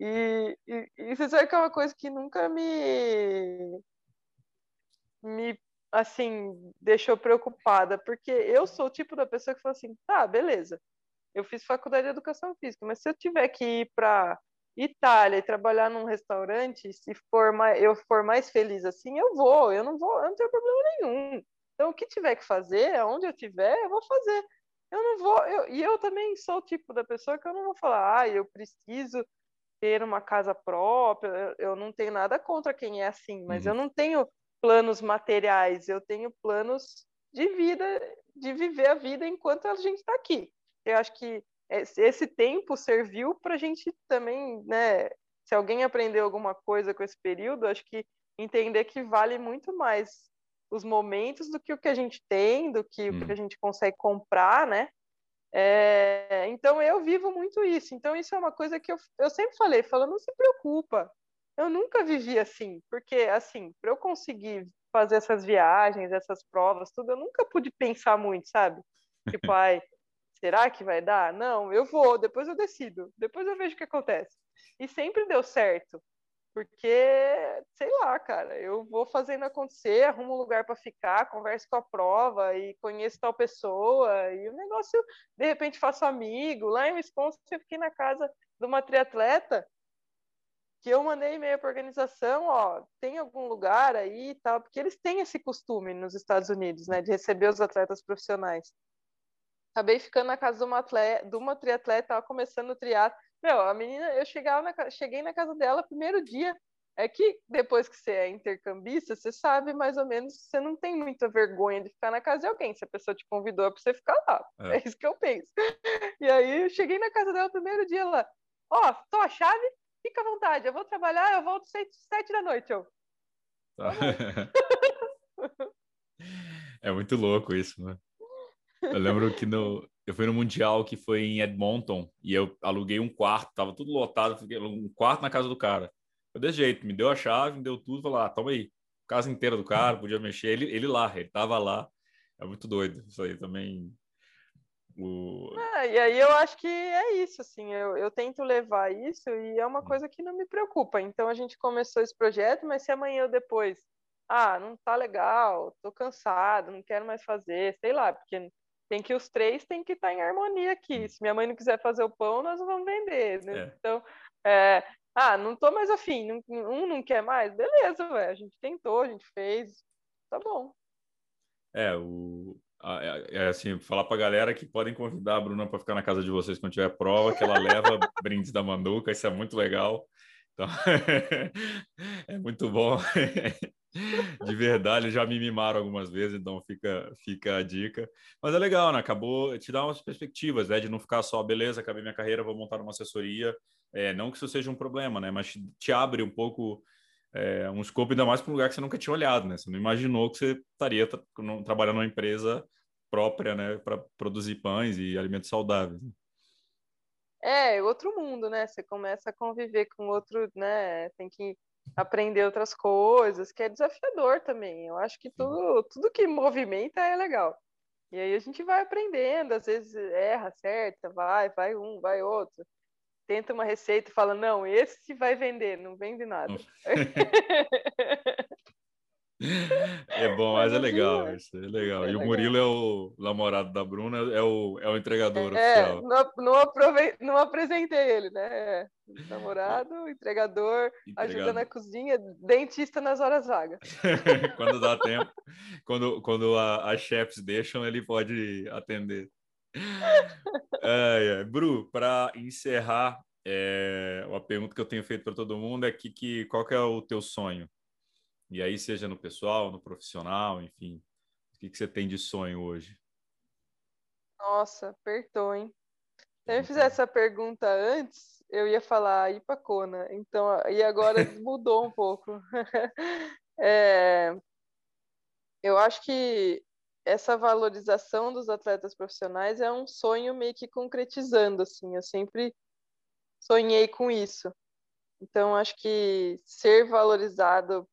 E, e, e você sabe que é uma coisa que nunca me... me assim, deixou preocupada, porque eu sou o tipo da pessoa que fala assim, tá, beleza, eu fiz faculdade de educação física, mas se eu tiver que ir para Itália e trabalhar num restaurante, se for mais, eu for mais feliz assim, eu vou, eu não vou, eu não tenho problema nenhum. Então, o que tiver que fazer, aonde eu tiver, eu vou fazer. Eu não vou, eu, e eu também sou o tipo da pessoa que eu não vou falar, ah, eu preciso ter uma casa própria, eu, eu não tenho nada contra quem é assim, mas uhum. eu não tenho planos materiais, eu tenho planos de vida, de viver a vida enquanto a gente está aqui eu acho que esse tempo serviu para a gente também, né? Se alguém aprendeu alguma coisa com esse período, acho que entender que vale muito mais os momentos do que o que a gente tem, do que hum. o que a gente consegue comprar, né? É, então eu vivo muito isso. Então isso é uma coisa que eu, eu sempre falei, fala, não se preocupa. Eu nunca vivi assim, porque assim, para eu conseguir fazer essas viagens, essas provas, tudo, eu nunca pude pensar muito, sabe? Tipo, [laughs] ai, será que vai dar? Não, eu vou, depois eu decido, depois eu vejo o que acontece. E sempre deu certo. Porque, sei lá, cara, eu vou fazendo acontecer, arrumo um lugar para ficar, converso com a prova e conheço tal pessoa, e o negócio, de repente, faço amigo. Lá em Wisconsin, eu fiquei na casa de uma triatleta que eu mandei e-mail para organização, ó, tem algum lugar aí e tal, porque eles têm esse costume nos Estados Unidos, né, de receber os atletas profissionais. Acabei ficando na casa de uma, atleta, de uma triatleta, começando o triatlo, meu, a menina, eu chegava na, cheguei na casa dela primeiro dia. É que depois que você é intercambista, você sabe mais ou menos, você não tem muita vergonha de ficar na casa de alguém. Se a pessoa te convidou é para você ficar lá. É. é. isso que eu penso. E aí eu cheguei na casa dela primeiro dia lá. Ó, oh, tô a chave, fica à vontade. Eu vou trabalhar, eu volto sete, sete da noite. Eu. Tá. [laughs] é muito louco isso, né? Eu lembro que no, eu fui no Mundial que foi em Edmonton e eu aluguei um quarto, tava tudo lotado, fiquei um quarto na casa do cara. Foi desse jeito, me deu a chave, me deu tudo, falou, ah, toma aí. Casa inteira do cara, podia mexer. Ele, ele lá, ele tava lá. É muito doido. Isso aí também. O... Ah, e aí eu acho que é isso, assim, eu, eu tento levar isso e é uma hum. coisa que não me preocupa. Então a gente começou esse projeto, mas se amanhã ou depois, ah, não tá legal, tô cansado, não quero mais fazer, sei lá, porque tem que os três tem que estar tá em harmonia aqui. Hum. Se minha mãe não quiser fazer o pão, nós não vamos vender. Né? É. Então, é, ah, não tô mais afim, um não quer mais, beleza, velho. A gente tentou, a gente fez, tá bom. É, o é, é assim, falar pra galera que podem convidar a Bruna para ficar na casa de vocês quando tiver prova, que ela [laughs] leva brindes da Manduca, isso é muito legal. Então, [laughs] é muito bom. De verdade, já me mimaram algumas vezes, então fica, fica a dica. Mas é legal, né? Acabou te dar umas perspectivas, né? De não ficar só, beleza, acabei minha carreira, vou montar uma assessoria. É, não que isso seja um problema, né? Mas te abre um pouco é, um escopo ainda mais para um lugar que você nunca tinha olhado, né? Você não imaginou que você estaria tra trabalhando numa empresa própria, né? Para produzir pães e alimentos saudáveis. Né? É, outro mundo, né? Você começa a conviver com outro, né? Tem que aprender outras coisas, que é desafiador também. Eu acho que tudo, tudo que movimenta é legal. E aí a gente vai aprendendo, às vezes erra, acerta, vai, vai um, vai outro. Tenta uma receita e fala, não, esse vai vender, não vende nada. [laughs] [laughs] É [laughs] bom, mas, é legal isso, é legal. É e o Murilo é o namorado da Bruna, é o, é o entregador é, oficial. Não, não, aprove... não apresentei ele, né? Namorado, entregador, ajuda na cozinha, dentista nas horas vagas. [laughs] quando dá [laughs] tempo, quando, quando as chefs deixam, ele pode atender. É, é. Bru, para encerrar, é, uma pergunta que eu tenho feito para todo mundo é que, que qual que é o teu sonho? E aí, seja no pessoal, no profissional, enfim, o que, que você tem de sonho hoje? Nossa, apertou, hein? Se eu fizesse essa pergunta antes, eu ia falar Ipacona. Então, e agora [laughs] mudou um pouco. [laughs] é, eu acho que essa valorização dos atletas profissionais é um sonho meio que concretizando, assim. Eu sempre sonhei com isso. Então, acho que ser valorizado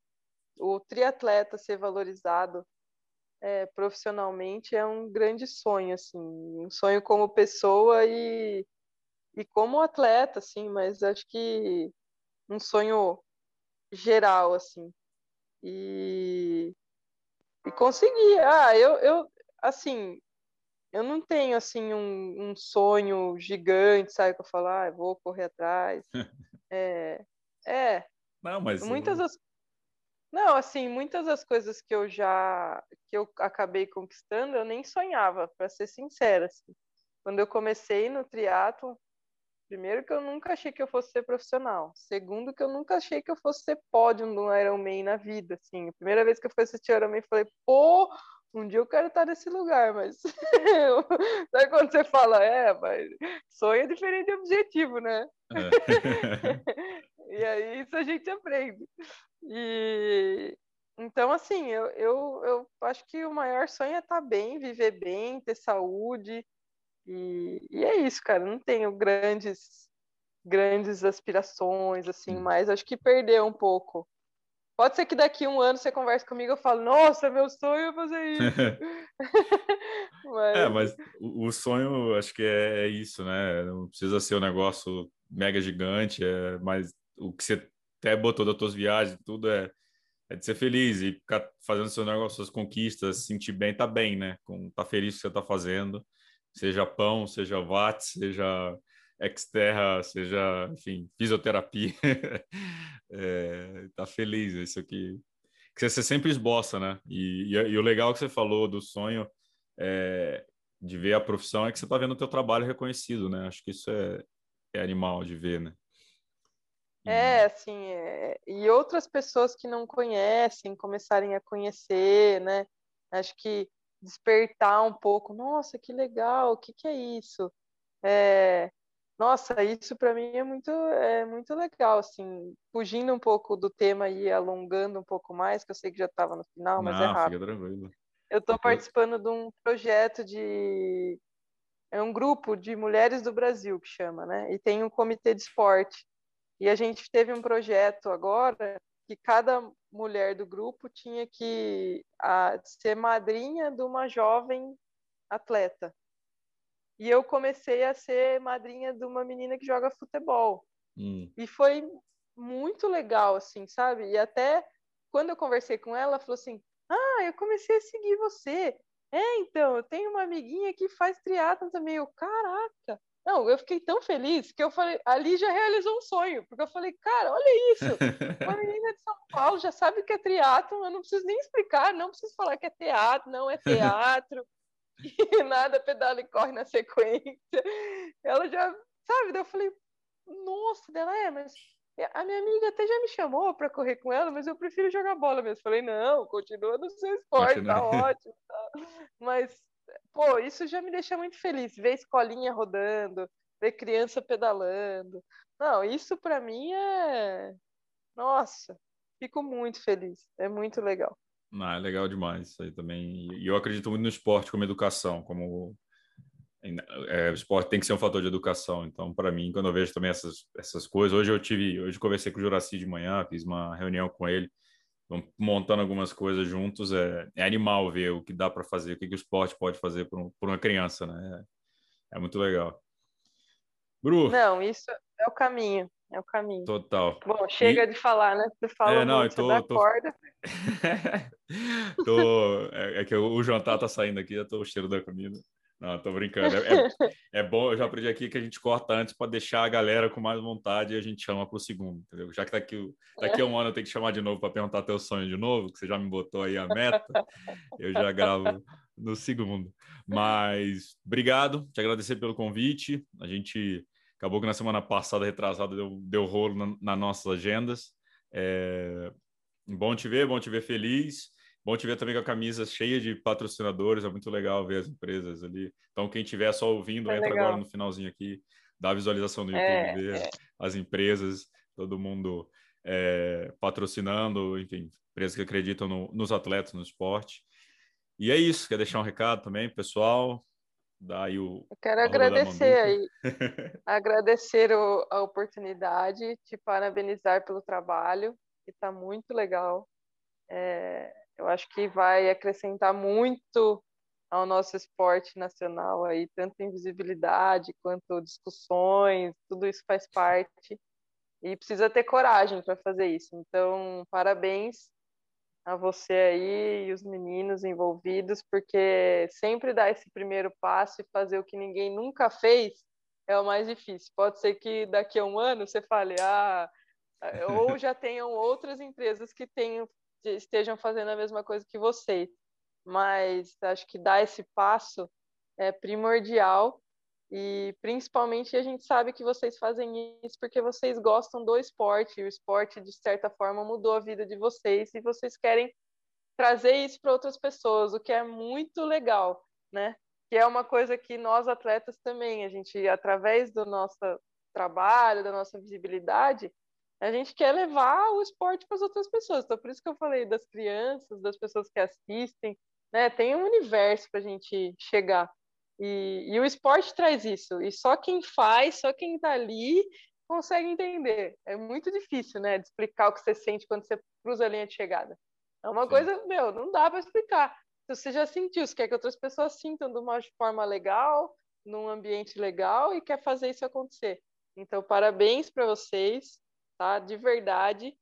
o triatleta ser valorizado é, profissionalmente é um grande sonho, assim, um sonho como pessoa e, e como atleta, assim, mas acho que um sonho geral, assim. E, e conseguir. Ah, eu, eu, assim, eu não tenho, assim, um, um sonho gigante, sabe, que eu falar, ah, vou correr atrás. [laughs] é, é. Não, mas muitas das não, assim, muitas das coisas que eu já que eu acabei conquistando, eu nem sonhava, para ser sincera. Assim. Quando eu comecei no triatlo, primeiro que eu nunca achei que eu fosse ser profissional, segundo que eu nunca achei que eu fosse ser pódio no Ironman na vida, assim. A primeira vez que eu fui assistir Ironman, falei, pô, um dia eu quero estar nesse lugar, mas [laughs] sabe quando você fala, é, mas sonho é diferente de objetivo, né? É. [laughs] e aí isso a gente aprende. E então, assim, eu, eu, eu acho que o maior sonho é estar bem, viver bem, ter saúde. E, e é isso, cara. Não tenho grandes, grandes aspirações, assim, mas acho que perdeu um pouco. Pode ser que daqui um ano você converse comigo e eu falo, nossa, meu sonho é fazer isso. [laughs] [laughs] Mas... É, mas o, o, sonho, acho que é, é, isso, né? Não precisa ser um negócio mega gigante, é, mas o que você até botou das tuas viagens, tudo é, é de ser feliz e ficar fazendo seu negócio, suas conquistas, sentir bem, tá bem, né? Com, tá feliz o que você tá fazendo, seja pão, seja watts, seja exterra, seja, enfim, fisioterapia, [laughs] é, tá feliz, isso aqui que você sempre esboça, né? E, e, e, o legal que você falou do sonho é, de ver a profissão é que você está vendo o teu trabalho reconhecido, né? Acho que isso é, é animal de ver, né? É, assim, é... e outras pessoas que não conhecem começarem a conhecer, né? Acho que despertar um pouco, nossa, que legal, o que, que é isso? É... Nossa, isso para mim é muito, é muito legal, assim, fugindo um pouco do tema e alongando um pouco mais, que eu sei que já estava no final, mas é não, é rápido. Fica tranquilo. Eu estou participando de um projeto de. É um grupo de mulheres do Brasil que chama, né? E tem um comitê de esporte. E a gente teve um projeto agora que cada mulher do grupo tinha que a, ser madrinha de uma jovem atleta. E eu comecei a ser madrinha de uma menina que joga futebol. Hum. E foi muito legal, assim, sabe? E até quando eu conversei com ela, ela falou assim: ah, eu comecei a seguir você. É, então, eu tenho uma amiguinha que faz triatlon também. Eu, caraca! Não, eu fiquei tão feliz que eu falei, ali já realizou um sonho, porque eu falei, cara, olha isso, uma [laughs] menina de São Paulo já sabe que é triatlo, eu não preciso nem explicar, não preciso falar que é teatro, não é teatro, [laughs] e nada, pedala e corre na sequência. Ela já, sabe, daí eu falei, nossa, dela é, mas a minha amiga até já me chamou para correr com ela, mas eu prefiro jogar bola mesmo. Falei, não, continua no seu esporte, tá [laughs] ótimo. Tá. Mas, pô, isso já me deixa muito feliz. Ver escolinha rodando, ver criança pedalando. Não, isso para mim é. Nossa, fico muito feliz. É muito legal. Não, é legal demais isso aí também. E eu acredito muito no esporte como educação, como é, o esporte tem que ser um fator de educação. Então, para mim, quando eu vejo também essas, essas coisas, hoje eu tive, hoje conversei com o Juraci de manhã, fiz uma reunião com ele, montando algumas coisas juntos. É, é animal ver o que dá para fazer, o que, que o esporte pode fazer por, um, por uma criança, né? É, é, muito legal. Bru. Não, isso é o caminho. É o caminho. Total. Bom, chega e... de falar, né? Você fala é, não, muito, tô, tô... corda. [laughs] tô... É, é, que o jantar tá saindo aqui, eu tô o cheiro da comida. Não, tô brincando. É, é, é, bom, eu já aprendi aqui que a gente corta antes para deixar a galera com mais vontade e a gente chama para o segundo, entendeu? Já que daqui, daqui a um ano eu tenho que chamar de novo para perguntar teu sonho de novo, que você já me botou aí a meta, eu já gravo no segundo. Mas obrigado, te agradecer pelo convite. A gente acabou que na semana passada, retrasada, deu, deu rolo na, nas nossas agendas. É, bom te ver, bom te ver feliz. Bom te ver também com a camisa cheia de patrocinadores, é muito legal ver as empresas ali. Então, quem estiver só ouvindo, é entra legal. agora no finalzinho aqui, dá a visualização do YouTube, é, ver é. as empresas, todo mundo é, patrocinando, enfim, empresas que acreditam no, nos atletas, no esporte. E é isso, quer deixar um recado também, pessoal? Aí o. Eu quero agradecer aí, [laughs] agradecer o, a oportunidade, te parabenizar pelo trabalho, que está muito legal. É, eu acho que vai acrescentar muito ao nosso esporte nacional aí, tanto em visibilidade quanto discussões, tudo isso faz [laughs] parte e precisa ter coragem para fazer isso. Então, parabéns a você aí e os meninos envolvidos, porque sempre dar esse primeiro passo e fazer o que ninguém nunca fez é o mais difícil. Pode ser que daqui a um ano você fale, ah, ou já [laughs] tenham outras empresas que tenham estejam fazendo a mesma coisa que vocês. Mas acho que dar esse passo é primordial e principalmente a gente sabe que vocês fazem isso porque vocês gostam do esporte, o esporte, de certa forma, mudou a vida de vocês e vocês querem trazer isso para outras pessoas, o que é muito legal, né? Que é uma coisa que nós atletas também, a gente, através do nosso trabalho, da nossa visibilidade, a gente quer levar o esporte para as outras pessoas. Então, por isso que eu falei das crianças, das pessoas que assistem, né? Tem um universo para a gente chegar. E, e, o esporte traz isso. E só quem faz, só quem está ali consegue entender. É muito difícil, né? De explicar o que você sente quando você cruza a linha de chegada. É uma Sim. coisa, meu, não dá para explicar. você já sentiu, você quer que outras pessoas sintam de uma forma legal, num ambiente legal e quer fazer isso acontecer. Então, parabéns para vocês, tá? De verdade.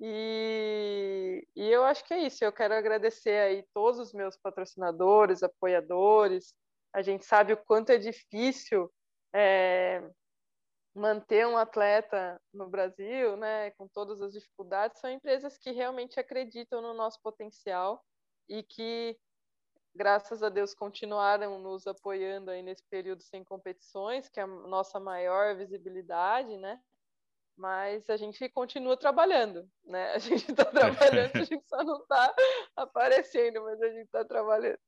E, e eu acho que é isso. Eu quero agradecer aí todos os meus patrocinadores, apoiadores. A gente sabe o quanto é difícil é, manter um atleta no Brasil, né, com todas as dificuldades. São empresas que realmente acreditam no nosso potencial e que, graças a Deus, continuaram nos apoiando aí nesse período sem competições, que é a nossa maior visibilidade, né? mas a gente continua trabalhando, né? A gente está [laughs] trabalhando, a gente só não está aparecendo, mas a gente está trabalhando.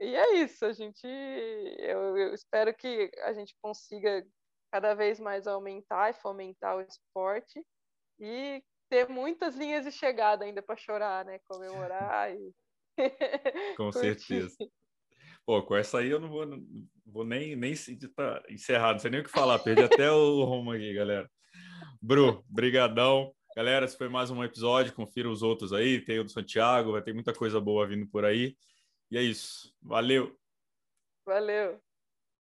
E é isso, a gente, eu, eu, espero que a gente consiga cada vez mais aumentar e fomentar o esporte e ter muitas linhas de chegada ainda para chorar, né? Comemorar e [laughs] com [laughs] certeza. Pô, com essa aí eu não vou, não vou nem, nem tá encerrado, não sei nem o que falar, perdi até o [laughs] rumo aqui, galera. Bru, brigadão. Galera, esse foi mais um episódio. Confira os outros aí. Tem o do Santiago, vai ter muita coisa boa vindo por aí. E é isso. Valeu. Valeu.